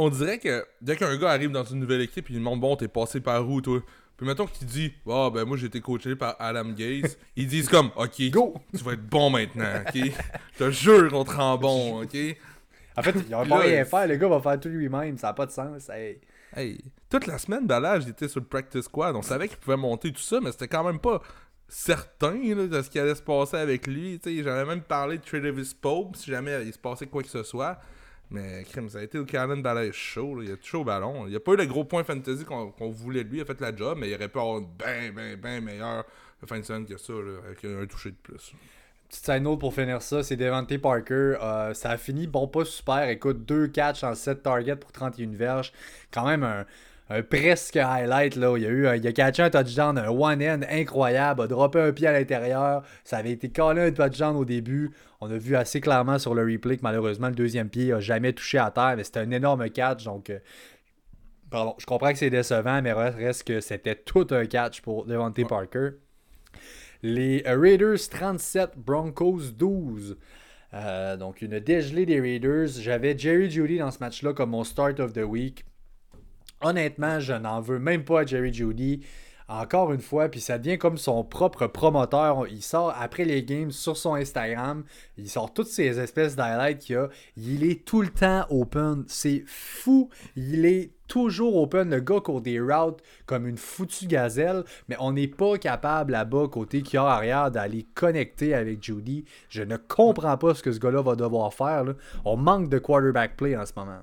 On dirait que dès qu'un gars arrive dans une nouvelle équipe, il demande Bon, t'es passé par où, toi? Puis mettons qu'il dit Ah, ben moi j'ai été coaché par Adam Gaze. Ils disent comme Ok, Go! tu vas être bon maintenant, ok? Je te jure qu'on te rend bon, ok? En fait, il va pas rien faire. Le gars va faire tout lui-même. Ça n'a pas de sens. Hey. Hey, toute la semaine, Ballage était sur le practice squad. On savait qu'il pouvait monter tout ça, mais c'était quand même pas certain là, de ce qui allait se passer avec lui. J'avais même parlé de Travis Pope si jamais il se passait quoi que ce soit. Mais crime, ça a été le Cannon show. là. Il a touché au ballon. Il a pas eu le gros point fantasy qu'on voulait de lui. Il a fait la job, mais il aurait pu avoir une bien, bien, bien meilleure fin de semaine que ça, avec un touché de plus. Petite side note pour finir ça, c'est Devante Parker. Euh, ça a fini, bon, pas super. Écoute, deux catchs en 7 targets pour 31 verges. Quand même un, un presque highlight. Là. Il, a eu, un- il a catché un touchdown, un one-end incroyable, a droppé un pied à l'intérieur. Ça avait été collé un touchdown au début. On a vu assez clairement sur le replay que malheureusement, le deuxième pied n'a jamais touché à terre, mais c'était un énorme catch. Donc, euh, pardon, je comprends que c'est décevant, mais reste que c'était tout un catch pour Devante Parker. Les Raiders 37, Broncos 12. Euh, donc une dégelée des Raiders. J'avais Jerry Judy dans ce match-là comme mon start of the week. Honnêtement, je n'en veux même pas à Jerry Judy. Encore une fois, puis ça devient comme son propre promoteur. Il sort après les games sur son Instagram. Il sort toutes ces espèces d'highlights qu'il a. Il est tout le temps open. C'est fou. Il est toujours open. Le gars court des routes comme une foutue gazelle. Mais on n'est pas capable là-bas, côté qui arrière, d'aller connecter avec Judy. Je ne comprends pas ce que ce gars-là va devoir faire. On manque de quarterback play en ce moment.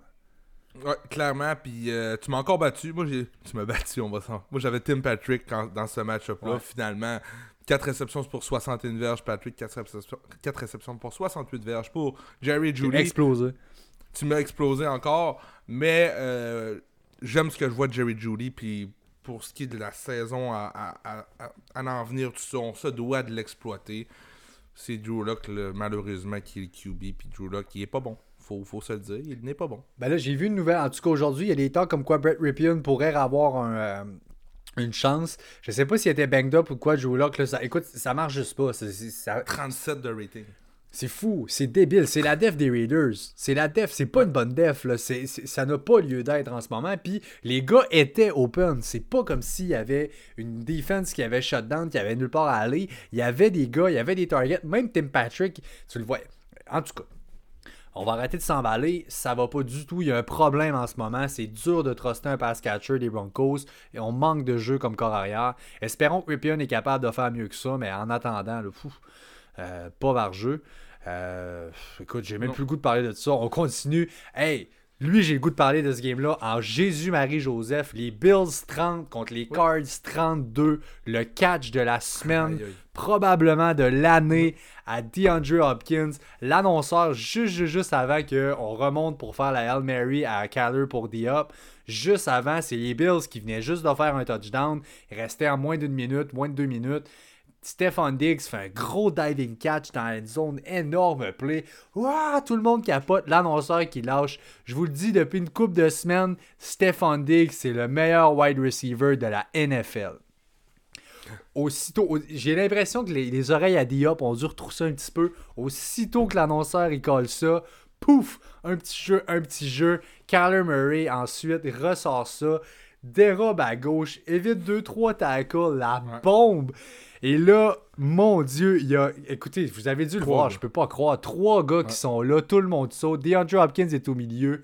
Ouais, clairement. Puis euh, tu m'as encore battu. Moi, j'ai. Tu m'as battu, on va s'en. Moi, j'avais Tim Patrick quand- dans ce match-up-là. Ouais. Finalement, 4 réceptions pour 61 verges. Patrick, 4 réceptions, 4 réceptions pour 68 verges. Pour Jerry Judy, Explosé. tu m'as explosé encore. Mais euh, j'aime ce que je vois de Jerry Judy. Puis pour ce qui est de la saison à, à- à- en venir, tout ça, on se doit de l'exploiter. C'est Drew Lock, le- malheureusement, qui est le QB. Puis Drew Lock, il est pas bon. Faut, faut se le dire. Il n'est pas bon. Ben là, j'ai vu une nouvelle. En tout cas, aujourd'hui, il y a des temps comme quoi Brett Ripien pourrait avoir un, euh, une chance. Je sais pas s'il était banged up ou quoi, Drew Lock. Là, ça, écoute, ça marche juste pas. C'est, c'est- ça- 37 de rating. c'est fou, c'est débile. C'est la def des Raiders. C'est la def, c'est pas une bonne def. Là. Ça n'a pas lieu d'être en ce moment. Puis les gars étaient open. C'est pas comme s'il y avait une defense qui avait shutdown, qui avait nulle part à aller. Il y avait des gars, il y avait des targets. Même Tim Patrick, tu le vois. En tout cas. On va arrêter de s'emballer, ça va pas du tout. Il y a un problème en ce moment. C'est dur de truster un pass catcher des Broncos et on manque de jeu comme corps arrière. Espérons que Ripien est capable de faire mieux que ça, mais en attendant, le fou, euh, pas par jeu. Euh, écoute, j'ai même plus le goût de parler de ça. On continue. Hey, lui, j'ai le goût de parler de ce game-là en Jésus-Marie-Joseph. Les Bills 30 contre les Cards 32. Le catch de la semaine, probablement de l'année à DeAndre Hopkins. L'annonceur, juste, juste, avant qu'on remonte pour faire la Hail Mary à Caller pour D-Up. Juste avant, c'est les Bills qui venaient juste de faire un touchdown. Il restait en moins d'une minute, moins de deux minutes. Stefan Diggs fait un gros diving catch dans une zone énorme play. Tout le monde capote. L'annonceur qui lâche. Je vous le dis depuis une couple de semaines, Stefan Diggs, c'est le meilleur wide receiver de la NFL. Aussitôt, j'ai l'impression que les, oreilles à Diop ont dû retrousser un petit peu. Aussitôt que l'annonceur il colle ça, pouf, un petit jeu, un petit jeu. Kyler Murray ensuite ressort ça, dérobe à gauche, évite 2-3 tackles, la bombe. Et là, mon Dieu, il y a. Écoutez, vous avez dû le voir, je peux pas croire. Trois gars qui sont là, tout le monde saute. DeAndre Hopkins est au milieu.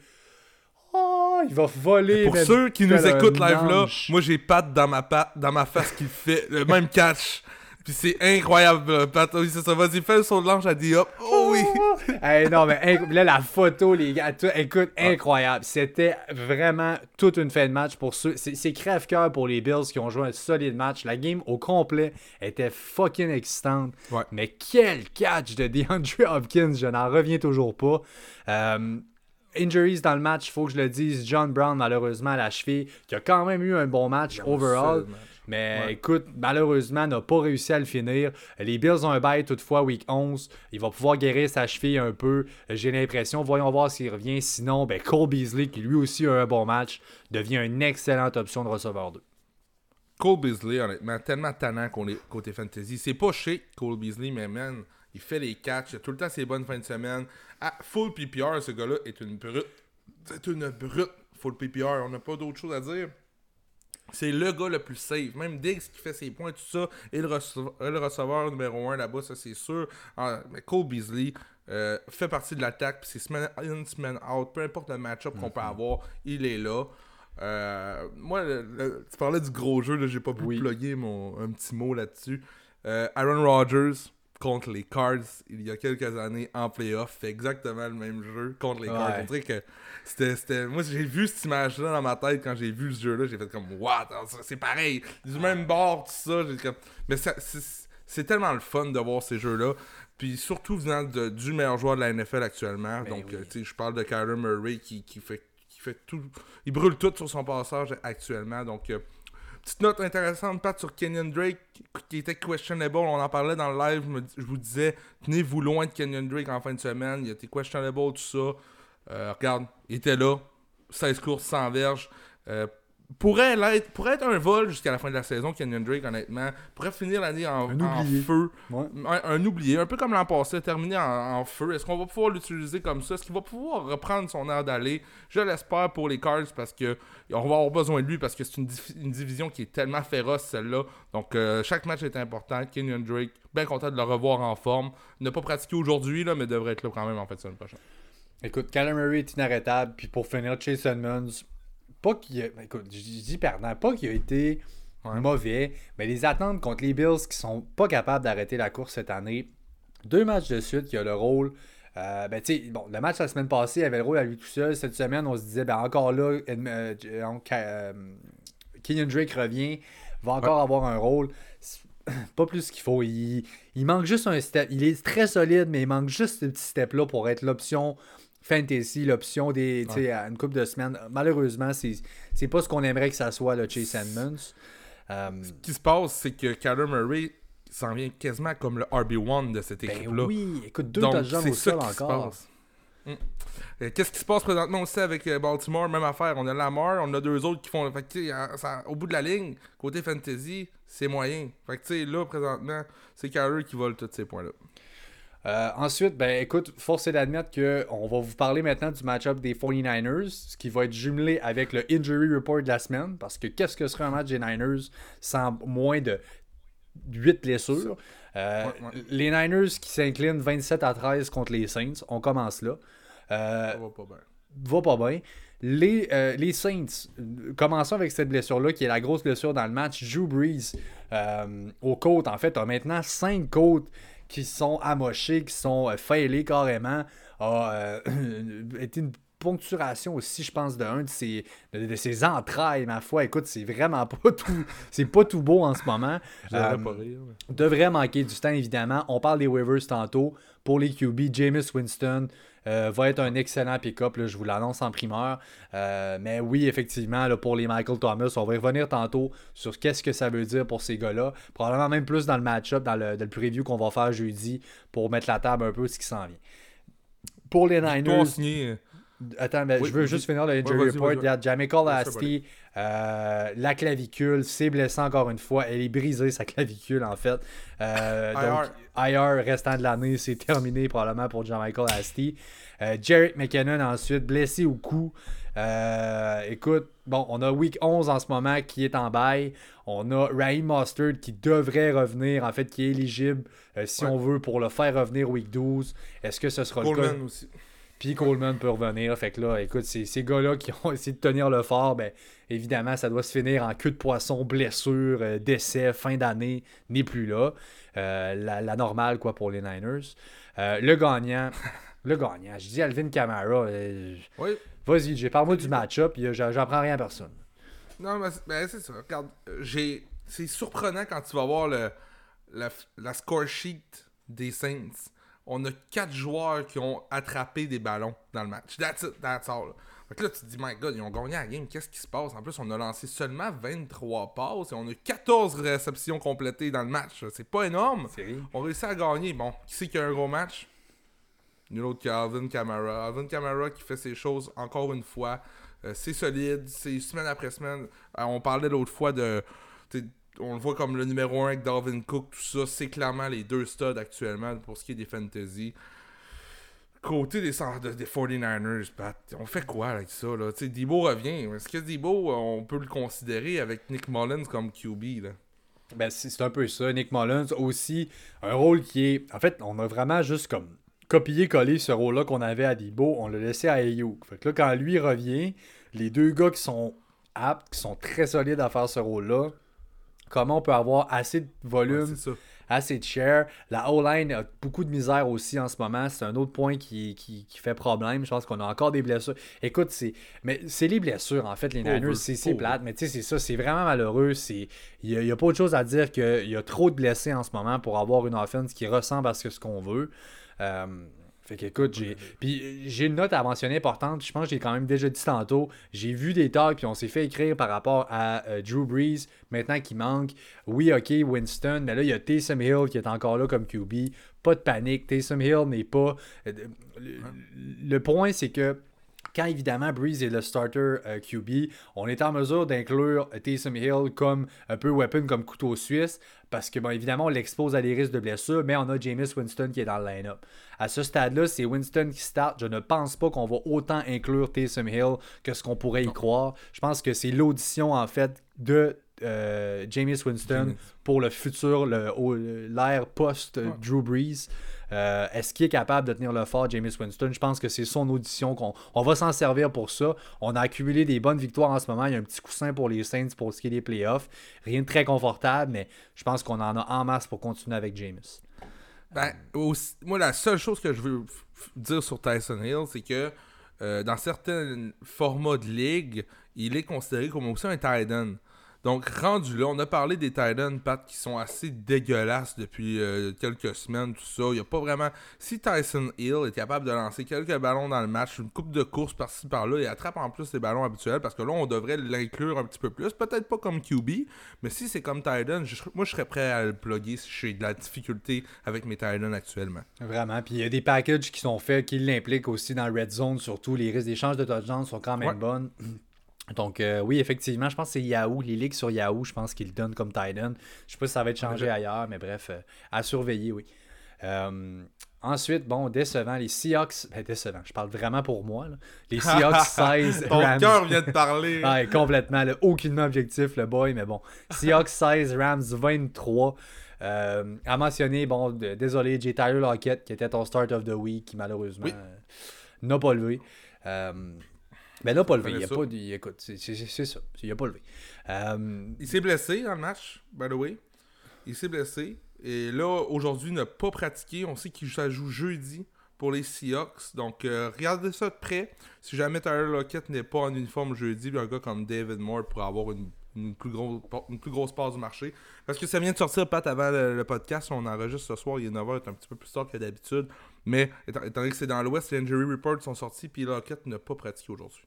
Oh, il va voler. Pour ceux qui nous écoutent live là, moi j'ai Pat dans ma patte, dans ma face qui fait le même catch. Puis c'est incroyable. Oui, c'est ça. Vas-y, fais le saut de l'ange à Diop. Oh oui! hey, non, mais là, la photo, les gars, écoute, incroyable. C'était vraiment toute une fin de match pour ceux. C'est crève-cœur pour les Bills qui ont joué un solide match. La game au complet était fucking excitante. Mais quel catch de DeAndre Hopkins, je n'en reviens toujours pas. Euh, injuries dans le match, il faut que je le dise. John Brown, malheureusement, à la cheville, qui a quand même eu un bon match overall. Mais écoute, malheureusement, n'a pas réussi à le finir. Les Bills ont un bail toutefois, week 11. Il va pouvoir guérir sa cheville un peu. J'ai l'impression. Voyons voir s'il revient. Sinon, ben, Cole Beasley, qui lui aussi a un bon match, devient une excellente option de receveur 2. Cole Beasley, honnêtement, tellement tannant côté fantasy. C'est pas chic, Cole Beasley, mais man, il fait les catchs. Tout le temps ses bonnes fins de semaine. À full PPR, ce gars-là est une brute. C'est une brute full PPR. On n'a pas d'autre chose à dire. C'est le gars le plus safe. Même Diggs qui fait ses points, tout ça, et le, receveur, numéro 1 là-bas, ça c'est sûr. Ah, mais Cole Beasley euh, fait partie de l'attaque, puis c'est semaine in, semaine out. Peu importe le match-up qu'on peut mhm. avoir, il est là. Euh, moi, tu parlais du gros jeu, j'ai pas pu oui. plugger mon, un petit mot là-dessus. Euh, Aaron Rodgers, contre les Cards il y a quelques années en playoff fait exactement le même jeu contre les Cards. Que c'était. Moi, j'ai vu cette image-là dans ma tête quand j'ai vu ce jeu-là. J'ai fait comme, what? C'est pareil. Du même bord, tout ça. Comme... Mais c'est tellement le fun de voir ces jeux-là. Puis surtout venant de, du meilleur joueur de la NFL actuellement. Ben Donc, euh, tu sais, je parle de Kyler Murray qui, qui, fait, qui fait tout. Il brûle tout sur son passage actuellement. Donc, euh, Petite note intéressante, Pat, sur Kenyon Drake, qui était questionable. On en parlait dans le live. Je, vous disais, tenez-vous loin de Kenyon Drake en fin de semaine. Il était questionable, tout ça. Euh, regarde, il était là. 16 courses, sans verges. Euh, pourrait, être, pourrait être un vol jusqu'à la fin de la saison, Kenyon Drake, honnêtement. Pourrait finir l'année en, feu. Un, oublié. Un peu comme l'an passé, terminer en, feu. Est-ce qu'on va pouvoir l'utiliser comme ça? Est-ce qu'il va pouvoir reprendre son air d'aller? Je l'espère pour les Cards parce que on va avoir besoin de lui parce que c'est une, division qui est tellement féroce, celle-là. Donc, euh, chaque match est important. Kenyon Drake, bien content de le revoir en forme. Ne pas pratiquer aujourd'hui, mais devrait être là quand même en fait semaine prochaine. Écoute, Callum Murray est inarrêtable. Puis pour finir, Chase Edmonds, pas qu'il a. Écoute, je dis perdant, pas qu'il a été mauvais, mais les attentes contre les Bills qui sont pas capables d'arrêter la course cette année. Deux matchs de suite, qui a le rôle. Euh, ben, bon, le match la semaine passée il avait le rôle à lui tout seul. Cette semaine, on se disait, ben, encore là, euh, euh, Kenyon Drake revient, va encore avoir un rôle. Pas plus qu'il faut. Il, il, manque juste un step. Il est très solide, mais il manque juste ce petit step-là pour être l'option fantasy, l'option des à une couple de semaines. Malheureusement, c'est pas ce qu'on aimerait que ça soit, le Chase Edmonds. Euh, ce qui se passe, c'est que Kyler Murray s'en vient quasiment comme le RB1 de cette ben équipe-là. Oui, écoute, deux touchdowns au sol encore. Hmm. Qu'est-ce qui se passe présentement aussi avec euh, Baltimore? Même affaire. On a Lamar, on a deux autres qui font. Fait au bout de la ligne, côté fantasy, c'est moyen. Fait que, là, présentement, c'est Kyler qui vole tous ces points-là. Euh, ensuite, ben écoute, force est d'admettre qu'on va vous parler maintenant du match-up des 49ers, ce qui va être jumelé avec le injury report de la semaine, parce que qu'est-ce que serait un match des Niners sans moins de 8 blessures? Euh, les Niners qui s'inclinent 27 à 13 contre les Saints, on commence là. Euh, Ça va pas bien. va pas bien. Les, euh, les Saints, commençons avec cette blessure-là, qui est la grosse blessure dans le match. Drew Brees, euh, aux côtes, en fait, a maintenant 5 côtes qui sont amochées, qui sont euh, failées carrément. A euh, été une poncturation aussi, je pense, de un de ses, de, de ses entrailles, ma foi. Écoute, c'est vraiment pas tout, c'est pas tout beau en ce moment. Euh, pas rire. mais- devrait manquer du temps, évidemment. On parle des waivers tantôt. Pour les QB, Jameis Winston euh, va être un excellent pick-up. Je vous l'annonce en primeur. Euh, mais oui, effectivement, là, pour les Michael Thomas, on va y revenir tantôt sur qu'est-ce que ça veut dire pour ces gars-là. Probablement même plus dans le match-up, dans le, dans le preview qu'on va faire jeudi pour mettre la table un peu ce qui s'en vient. Pour les Niners, signé, Attends, mais Oui, je veux juste finir le injury report. vas-y. Il y a Jamichael Asti, euh, la clavicule, c'est blessé encore une fois. Elle est brisée, sa clavicule, en fait. Euh, donc, IR restant de l'année, c'est terminé probablement pour Jamichael Asti. Euh, Jarrett McKinnon, ensuite, blessé au cou. Euh, écoute, bon, on a Week 11 en ce moment qui est en bail. On a Raheem Mustard qui devrait revenir, en fait, qui est éligible euh, si Ouais. on veut pour le faire revenir Week 12. Est-ce que ce sera le cas? Coleman aussi. Puis Coleman peut revenir. Fait que là, écoute, ces, ces gars-là qui ont essayé de tenir le fort, ben évidemment, ça doit se finir en queue de poisson, blessure, euh, décès, fin d'année, n'est plus là. Euh, la, la normale, quoi, pour les Niners. Euh, le gagnant, le gagnant, je dis Alvin Kamara. Oui. Vas-y, j'ai parle-moi du match-up, puis euh, j'en j'en prends rien à personne. Non, mais c'est- ben, c'est ça. Regarde, j'ai... c'est surprenant quand tu vas voir le, la, la score sheet des Saints. On a quatre joueurs qui ont attrapé des ballons dans le match. That's it, that's all. Fait que là, tu te dis, my god, ils ont gagné la game. Qu'est-ce qui se passe? En plus, on a lancé seulement 23 passes et on a 14 réceptions complétées dans le match. C'est pas énorme. On réussit à gagner. Bon, qui c'est qui a un gros match? Nul autre qu'Alvin Kamara. Alvin Kamara qui fait ses choses encore une fois. Euh, c'est solide, c'est semaine après semaine. Euh, on parlait l'autre fois de. On le voit comme le numéro 1 avec Dalvin Cook, tout ça. C'est clairement les deux studs actuellement pour ce qui est des fantasy. Côté des, des 49ers, Pat, on fait quoi avec ça? Là? Debo revient. Est-ce que Debo, on peut le considérer avec Nick Mullins comme QB? Là? Ben, c'est un peu ça. Nick Mullins aussi, un rôle qui est. En fait, on a vraiment juste comme copié-collé ce rôle-là qu'on avait à Debo, on l'a laissé à Ayuk. Que là, quand lui revient, les deux gars qui sont aptes, qui sont très solides à faire ce rôle-là, comment on peut avoir assez de volume, Ouais, assez de share. La O-line a beaucoup de misère aussi en ce moment. C'est un autre point qui, qui, qui fait problème. Je pense qu'on a encore des blessures. Écoute, c'est mais c'est les blessures, en fait, les Niners. C'est c'est pauvre. plate, mais tu sais, c'est ça. C'est vraiment malheureux. Il n'y a, pas autre chose à dire qu'il y a trop de blessés en ce moment pour avoir une offense qui ressemble à ce que- ce qu'on veut. Euh, fait qu'écoute, j'ai. Puis j'ai une note à mentionner importante. Je pense que j'ai quand même déjà dit tantôt. J'ai vu des talks, puis on s'est fait écrire par rapport à euh, Drew Brees, maintenant qu'il manque. Oui, ok, Winston, mais là, il y a Taysom Hill qui est encore là comme QB. Pas de panique. Taysom Hill n'est pas. euh, le, le point, c'est que. Quand évidemment Breeze est le starter euh, QB, on est en mesure d'inclure euh, Taysom Hill comme un peu weapon, comme couteau suisse, parce que bon, évidemment on l'expose à des risques de blessure, mais on a Jameis Winston qui est dans le line-up. À ce stade-là, c'est Winston qui start. Je ne pense pas qu'on va autant inclure Taysom Hill que ce qu'on pourrait y croire. Je pense que c'est l'audition en fait de euh, Jameis Winston pour le futur, le- l'ère post-Drew Brees. Euh, Est-ce qu'il est capable de tenir le fort, Jameis Winston? Je pense que c'est son audition qu'on on va s'en servir pour ça. On a accumulé des bonnes victoires en ce moment. Il y a un petit coussin pour les Saints pour ce qui est des playoffs. Rien de très confortable, mais je pense qu'on en a en masse pour continuer avec Jameis. Ben, aussi- moi, la seule chose que je veux dire sur Tyson Hill, c'est que euh, dans certains formats de ligue, il est considéré comme aussi un tight. Donc, rendu là, on a parlé des tight ends, Pat, qui sont assez dégueulasses depuis euh, quelques semaines, tout ça. Il y a pas vraiment. Si Tyson Hill est capable de lancer quelques ballons dans le match, une coupe de course par-ci par-là, et attrape en plus les ballons habituels, parce que là, on devrait l'inclure un petit peu plus. Peut-être pas comme QB, mais si c'est comme je- moi, je serais prêt à le plugger si j'ai de la difficulté avec mes tight ends actuellement. Vraiment. Puis il y a des packages qui sont faits qui l'impliquent aussi dans red zone, surtout. Les risques d'échange de touchdowns sont quand même Ouais. bonnes. Donc, euh, oui, effectivement, je pense que c'est Yahoo, les ligues sur Yahoo, je pense qu'ils le donnent comme Titan. Je sais pas si ça va être changé ailleurs, mais bref, euh, à surveiller, oui. Euh, ensuite, bon, décevant, les Seahawks. Ben, décevant, je parle vraiment pour moi. là. Les Seahawks 16, Ton Rams. cœur vient de parler. Ouais, complètement. Là, aucunement objectif, le boy, mais bon. Seahawks 16, Rams 23. Euh, à mentionner, bon, désolé, J. Tyler Lockett, qui était ton start of the week, qui malheureusement Oui. n'a pas levé. Ben, n'a pas levé. Il Fallait a ça. pas, il- écoute, c'est ça. Il a pas levé. Euh, Il s'est blessé dans le match, by the way. Il s'est blessé. Et là, aujourd'hui, il n'a pas pratiqué. On sait qu'il joue jeudi pour les Seahawks. Donc, euh, regardez ça de près. Si jamais Tyler Lockett n'est pas en uniforme jeudi, un gars comme David Moore pourrait avoir une, une plus, grosse, une plus grosse part du marché. Parce que ça vient de sortir, Pat, avant le, le podcast. On enregistre ce soir. Il est 9h, c'est un petit peu plus tard que d'habitude. Mais étant, étant donné que c'est dans l'Ouest, les injury reports sont sortis, puis Lockett n'a pas pratiqué aujourd'hui.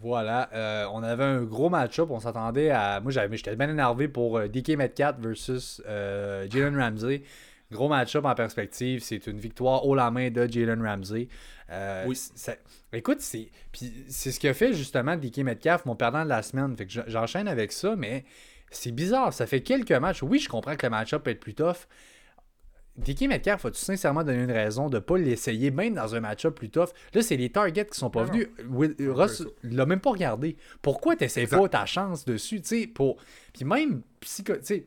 Voilà, euh, on avait un gros match-up. On s'attendait à. Moi, j'avais, j'étais bien énervé pour euh, DK Metcalf versus euh, Jalen Ramsey. Gros match-up en perspective. C'est une victoire haut la main de Jalen Ramsey. Euh, Oui. ça- écoute, c'est, puis c'est ce que fait justement DK Metcalf, mon perdant de la semaine. Fait que je- j'enchaîne avec ça, mais c'est bizarre. Ça fait quelques matchs. Oui, je comprends que le match-up peut être plus tough. DK Metcalf, as-tu sincèrement donné une raison de ne pas l'essayer, même dans un match-up plus tough? Là, c'est les targets qui sont pas Non, venus. Will- Russ, l'a même pas regardé. Pourquoi tu pas ta chance dessus? Pour... Puis même, psycho... tu sais,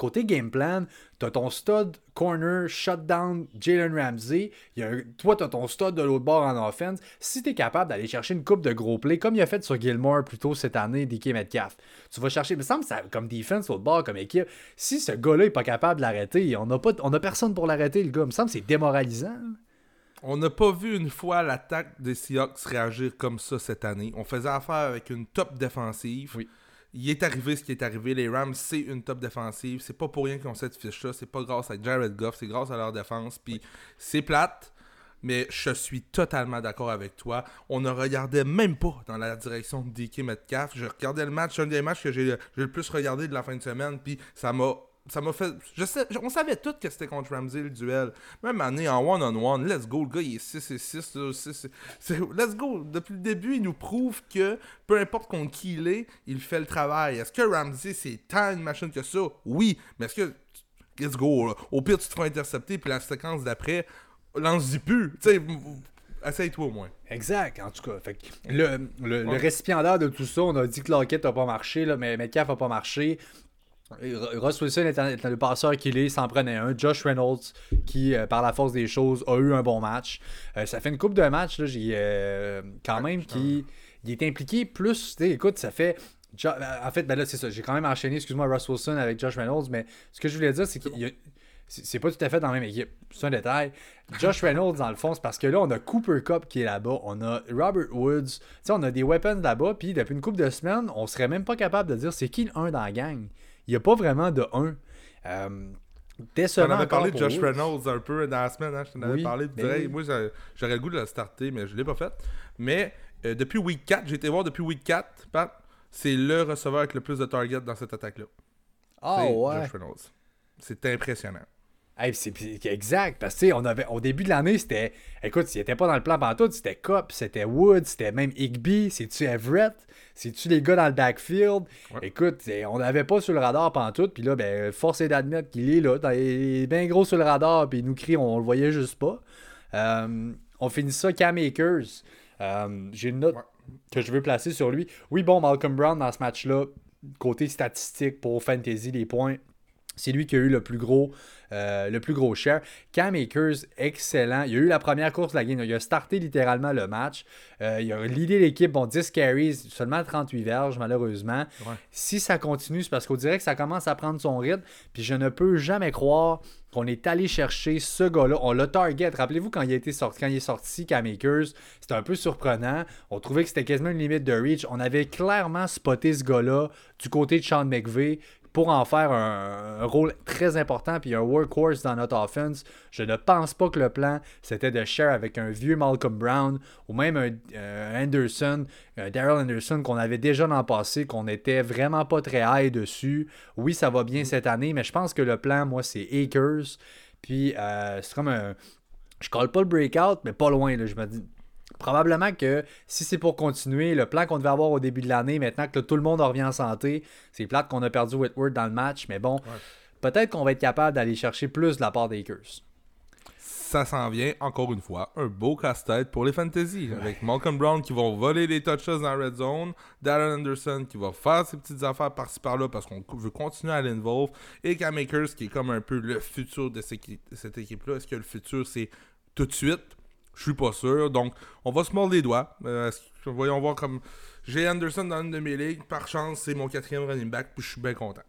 côté game plan, tu as ton stud corner, shutdown, Jalen Ramsey. Il y a un- Toi, tu as ton stud de l'autre bord en offense. Si tu es capable d'aller chercher une coupe de gros plays, comme il a fait sur Gilmore plus tôt cette année, DK Metcalf, tu vas chercher. Il me semble ça, comme defense, l'autre bord, comme équipe, si ce gars-là n'est pas capable de l'arrêter, on n'a pas... on a personne pour l'arrêter, le gars. Il me semble que c'est démoralisant. On n'a pas vu une fois l'attaque des Seahawks réagir comme ça cette année. On faisait affaire avec une top défensive. Oui. Il est arrivé ce qui est arrivé. Les Rams, c'est une top défensive. C'est pas pour rien qu'ils ont cette fiche-là. C'est pas grâce à Jared Goff, c'est grâce à leur défense. Puis c'est plate, mais je suis totalement d'accord avec toi. On ne regardait même pas dans la direction de DK Metcalf. Je regardais le match, un des matchs que j'ai j'ai le plus regardé de la fin de semaine. Puis ça m'a. Ça m'a fait. Je sais, on savait tous que c'était contre Ramsey le duel. Même année en one-on-one, let's go. Le gars, il est 6 et 6. là, six et- c'est- Let's go. Depuis le début, il nous prouve que peu importe contre qui il est, il fait le travail. Est-ce que Ramsey, c'est tant une machine que ça? Oui. Mais est-ce que. Let's go. là. Au pire, tu te feras intercepter, puis la séquence d'après, lance-y plus. Tu sais, essaye-toi au moins. Exact, en tout cas. Fait que le, le, le récipiendaire de tout ça, on a dit que Lockett n'a pas marché, là, mais Metcalf n'a pas marché. Russ Wilson étant le passeur qu'il est, s'en prenait un. Josh Reynolds, qui, euh, par la force des choses, a eu un bon match. Euh, ça fait une coupe de matchs, là, j'ai euh, quand même qui il est impliqué plus. Écoute, ça fait. Jo- En fait, ben là, c'est ça. J'ai quand même enchaîné, excuse-moi, Russ Wilson avec Josh Reynolds, mais ce que je voulais dire, c'est qu'il y a- c'est pas tout à fait dans la même équipe. C'est un détail. Josh Reynolds, dans le fond, c'est parce que là, on a Cooper Cup qui est là-bas. On a Robert Woods. Tu sais, on a des weapons là-bas. Puis depuis une couple de semaines, on serait même pas capable de dire c'est qui le 1 dans la gang. Il n'y a pas vraiment de 1. Euh, On avait parlé de Josh. Reynolds un peu dans la semaine. hein, je t'en avais Oui, parlé. Ben dirais, oui. Moi, j'a- j'aurais le goût de le starter, mais je l'ai pas fait. Mais euh, depuis week 4, j'ai été voir depuis week 4, Pat, c'est le receveur avec le plus de targets dans cette attaque-là. Ah c'est ouais. Josh Reynolds. C'est impressionnant. Hey, c'est exact. Parce que, on avait, au début de l'année, c'était. Écoute, s'il n'était pas dans le plan pantoute, c'était Cup, c'était Woods, c'était même Higby, c'est-tu Everett, c'est-tu les gars dans le backfield? Ouais. Écoute, on n'avait pas sur le radar pantoute, puis là, ben, force est d'admettre qu'il est là. dans- Il est bien gros sur le radar, puis il nous crie, on, le voyait juste pas. Euh, on finit ça, Cam Akers. Euh, J'ai une note Ouais. que je veux placer sur lui. Oui, bon, Malcolm Brown dans ce match-là, côté statistique pour Fantasy, les points. C'est lui qui a eu le plus gros, euh, le plus gros share. Cam Akers, excellent. Il a eu la première course de la game. Il a starté littéralement le match. Euh, il a leadé l'équipe. Bon, 10 carries, seulement 38 verges, malheureusement. Ouais. Si ça continue, c'est parce qu'on dirait que ça commence à prendre son rythme. Puis je ne peux jamais croire qu'on est allé chercher ce gars-là. On l'a target. Rappelez-vous quand il, a été sorti, quand il est sorti, Cam Akers, c'était un peu surprenant. On trouvait que c'était quasiment une limite de reach. On avait clairement spoté ce gars-là du côté de Sean McVay pour en faire un, un rôle très important puis un workhorse dans notre offense. Je ne pense pas que le plan c'était de share avec un vieux Malcolm Brown ou même un, un Anderson, un Daryl Anderson qu'on avait déjà dans le passé, qu'on n'était vraiment pas très high dessus. Oui, ça va bien cette année, mais je pense que le plan, moi, c'est Akers. Puis euh, c'est comme un. Je colle pas le breakout, mais pas loin. Là. Je me dis. Probablement que si c'est pour continuer, le plan qu'on devait avoir au début de l'année, maintenant que là, tout le monde revient en santé, c'est plate qu'on a perdu Whitworth dans le match, mais bon, peut-être qu'on va être capable d'aller chercher plus de la part des Akers. Ça s'en vient, encore une fois, un beau casse-tête pour les fantasy. Avec Malcolm Brown qui vont voler les touches dans la red zone, Darren Anderson qui va faire ses petites affaires par-ci par-là parce qu'on veut continuer à l'involve, et Cam Akers qui est comme un peu le futur de cette équipe- de cette équipe-là. Est-ce que le futur c'est tout de suite? Je suis pas sûr. Donc, on va se mordre les doigts. Euh, voyons voir comme. J'ai Anderson dans une de mes ligues. Par chance, c'est mon quatrième running back. Puis je suis bien content.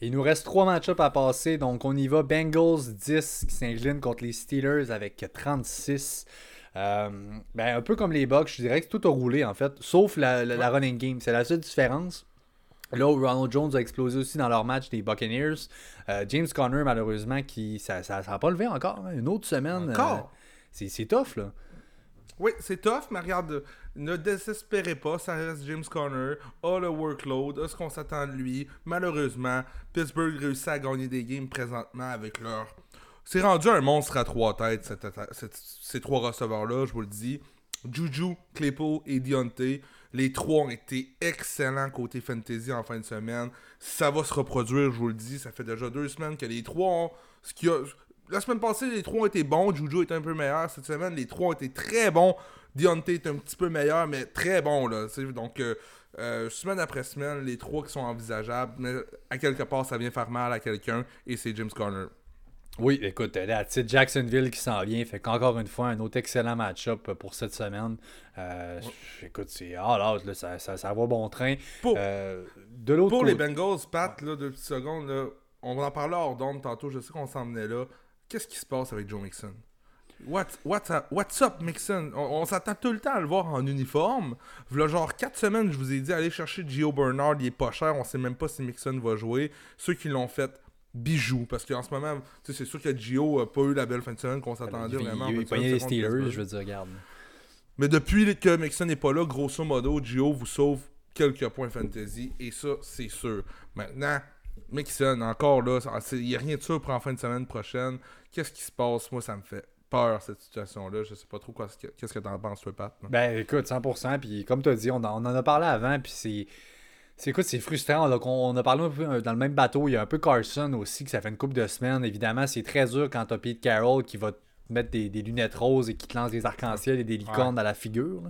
Il nous reste trois match-ups à passer. Donc, on y va. Bengals 10 qui s'incline contre les Steelers avec 36. Euh, ben, un peu comme les Bucks, je dirais que tout a roulé en fait, sauf la, la running game. C'est la seule différence. Là où Ronald Jones a explosé aussi dans leur match des Buccaneers. Euh, James Conner, malheureusement, qui ça n'a pas levé encore. Hein. Une autre semaine. Encore? C'est tough, là. Oui, c'est tough, mais regarde, ne désespérez pas, ça reste James Conner, a le workload, a ce qu'on s'attend de lui. Malheureusement, Pittsburgh réussit à gagner des games présentement avec leur. C'est rendu un monstre à trois têtes, ces trois receveurs-là, je vous le dis. Juju, Claypool et Deontay. Les trois ont été excellents côté fantasy en fin de semaine. Ça va se reproduire, je vous le dis. Ça fait déjà deux semaines que les trois ont. Ce qui a... La semaine passée, les trois été bons. Juju est un peu meilleur. Cette semaine, les trois été très bons. Deontay est un petit peu meilleur, mais très bon. Là, donc, euh, euh, semaine après semaine, les trois qui sont envisageables. Mais à quelque part, ça vient faire mal à quelqu'un. Et c'est James Conner. Oui, écoute, la petite Jacksonville qui s'en vient. Fait qu'encore une fois, un autre excellent match-up pour cette semaine. Euh, écoute, c'est ah là, ça, ça, va bon train. Pour, de l'autre Pour les Bengals, Pat, là, deux petites secondes, là, on va en parler hors d'onde tantôt. Je sais qu'on s'en venait là. Qu'est-ce qui se passe avec Joe Mixon? What, what's, up, what's up, Mixon? On, s'attend tout le temps à le voir en uniforme. Voilà, genre, 4 semaines, je vous ai dit, allez chercher Gio Bernard, il est pas cher, on sait même pas si Mixon va jouer. Ceux qui l'ont fait, bijou. Parce qu'en ce moment, c'est sûr que Gio n'a pas eu la belle fin de semaine qu'on s'attendait vraiment. Il, a les Steelers, je veux dire, regarde. Mais depuis que Mixon n'est pas là, grosso modo, Gio vous sauve quelques points fantasy. Et ça, c'est sûr. Maintenant, Mixon, encore là, il n'y a rien de sûr pour en fin de semaine prochaine. Qu'est-ce qui se passe? Moi, ça me fait peur, cette situation-là. Je sais pas trop qu'est-ce que tu en penses, toi, Pat. Ben, écoute, 100%. Puis, comme tu as dit, on, en a parlé avant. Puis, c'est écoute, c'est frustrant. on, a parlé un peu euh, dans le même bateau. Il y a un peu Carson aussi, que ça fait une couple de semaines. Évidemment, c'est très dur quand t'as Pete Carroll qui va te mettre des, lunettes roses et qui te lance des arcs-en-ciel et des licornes dans la figure.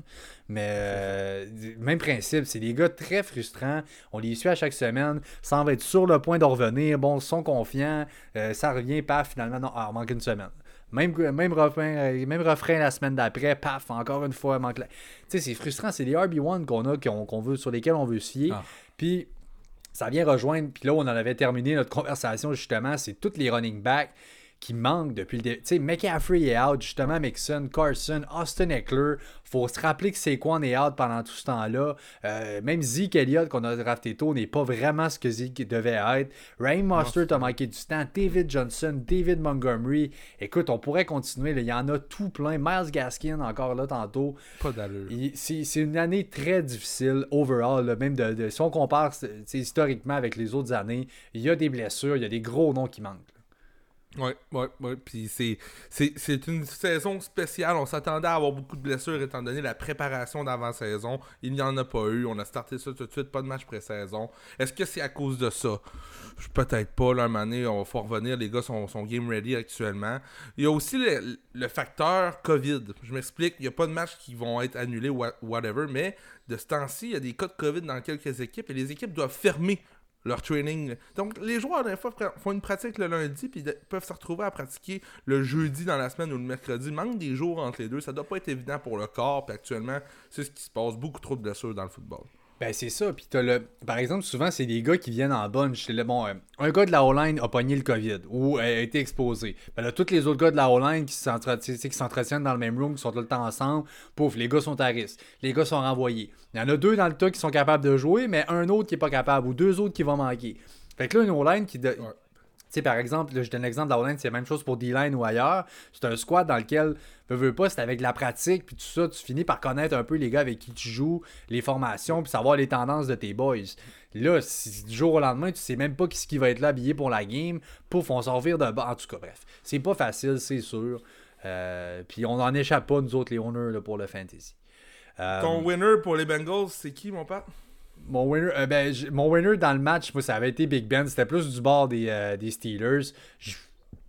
Mais euh, même principe, c'est des gars très frustrants. On les suit à chaque semaine, sans être sur le point de revenir. Bon, ils sont confiants, euh, ça revient, paf, finalement, non, ah, manque une semaine. Même, même, refrain, même refrain la semaine d'après, paf, encore une fois, manque Tu sais, c'est frustrant. C'est des RB1 qu'on a, qu'on veut, sur lesquels on veut se fier. Ah. Puis ça vient rejoindre. Puis là, on en avait terminé notre conversation, justement. C'est tous les running backs qui manque depuis le début. Tu sais, McCaffrey est out, justement, Mixon, Carson, Austin Eckler. Faut se rappeler que c'est quoi on est out pendant tout ce temps-là. Euh, même Zeke Elliott qu'on a drafté tôt n'est pas vraiment ce que Zeke devait être. Raheem Mostert a manqué du temps. David Johnson, David Montgomery. Écoute, on pourrait continuer. Il y en a tout plein. Miles Gaskin, encore là, tantôt. Pas d'allure. C'est une année très difficile, overall. même de, si on compare historiquement avec les autres années, il y a des blessures, il y a des gros noms qui manquent. Oui, oui, oui. Puis c'est une saison spéciale. On s'attendait à avoir beaucoup de blessures étant donné la préparation d'avant-saison. Il n'y en a pas eu. On a starté ça tout de suite, pas de match pré-saison. Est-ce que c'est à cause de ça? Peut-être pas. Là, un moment on va revenir. Les gars sont, sont, game ready actuellement. Il y a aussi le, facteur COVID. Je m'explique. Il n'y a pas de matchs qui vont être annulés ou whatever. Mais de ce temps-ci, il y a des cas de COVID dans quelques équipes et les équipes doivent fermer leur training. Donc, les joueurs, des fois, font une pratique le lundi, puis peuvent se retrouver à pratiquer le jeudi dans la semaine ou le mercredi. Manque des jours entre les deux. Ça doit pas être évident pour le corps, puis actuellement, c'est ce qui se passe. Beaucoup trop de blessures dans le football. Ben, c'est ça. Puis, t'as le... par exemple, souvent, c'est des gars qui viennent en bunch. Bon, euh, un gars de la O-line a pogné le COVID ou a été exposé. Ben, là, tous les autres gars de la O-line qui s'entretiennent dans le même room, qui sont tout le temps ensemble, pouf, les gars sont à risque. Les gars sont renvoyés. Il y en a deux dans le tas qui sont capables de jouer, mais un autre qui est pas capable ou deux autres qui vont manquer. Fait que là, une O-line qui. Sais, par exemple, je donne l'exemple d'Outline, c'est la même chose pour D-line ou ailleurs. C'est un squad dans lequel, veux, veux pas, c'est avec la pratique, puis tout ça, tu finis par connaître un peu les gars avec qui tu joues, les formations, puis savoir les tendances de tes boys. Là, si du jour au lendemain, tu sais même pas qui, qui va être là habillé pour la game, pouf, on s'en revire de bas. En tout cas, bref, c'est pas facile, c'est sûr. Euh, puis on n'en échappe pas, nous autres, les owners, pour le fantasy. Euh, Ton winner pour les Bengals, c'est qui, mon père? Mon winner, euh, ben, mon winner dans le match, moi, ça avait été Big Ben. C'était plus du bord des, euh, des Steelers.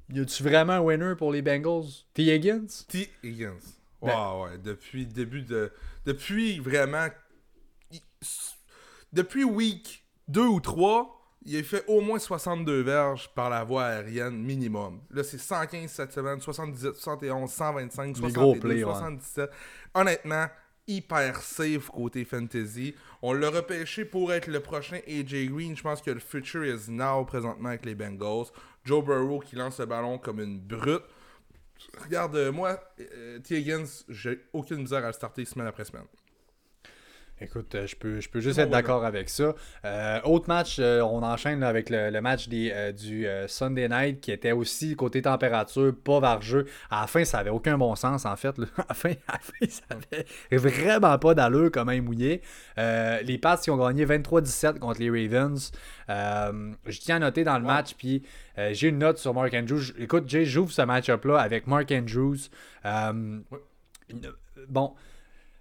Y a-tu vraiment un winner pour les Bengals? T. Higgins? T. Higgins. Ben ouais. Depuis le début de. Depuis vraiment. Depuis week 2 ou 3, il a fait au moins 62 verges par la voie aérienne minimum. Là, c'est 115 cette semaine, 77, 71, 125, 62, 77. Honnêtement, hyper safe côté fantasy. On l'a repêché pour être le prochain AJ Green. Je pense que le future is now présentement avec les Bengals. Joe Burrow qui lance le ballon comme une brute. Regarde, euh, moi, euh, T. Higgins, j'ai aucune misère à le starter semaine après semaine. Écoute, euh, je peux, je peux juste être d'accord avec ça. Euh, autre match, euh, on enchaîne avec le, match des, du Sunday Night qui était aussi côté température, pas vargeux. À la fin, ça avait aucun bon sens en fait. À, la fin, ça avait vraiment pas d'allure comme un mouillé. les Pats qui ont gagné 23-17 contre les Ravens. je tiens à noter dans le match, puis j'ai une note sur Mark Andrews. Écoute, Jay, j'ouvre ce match-up-là avec Mark Andrews. Bon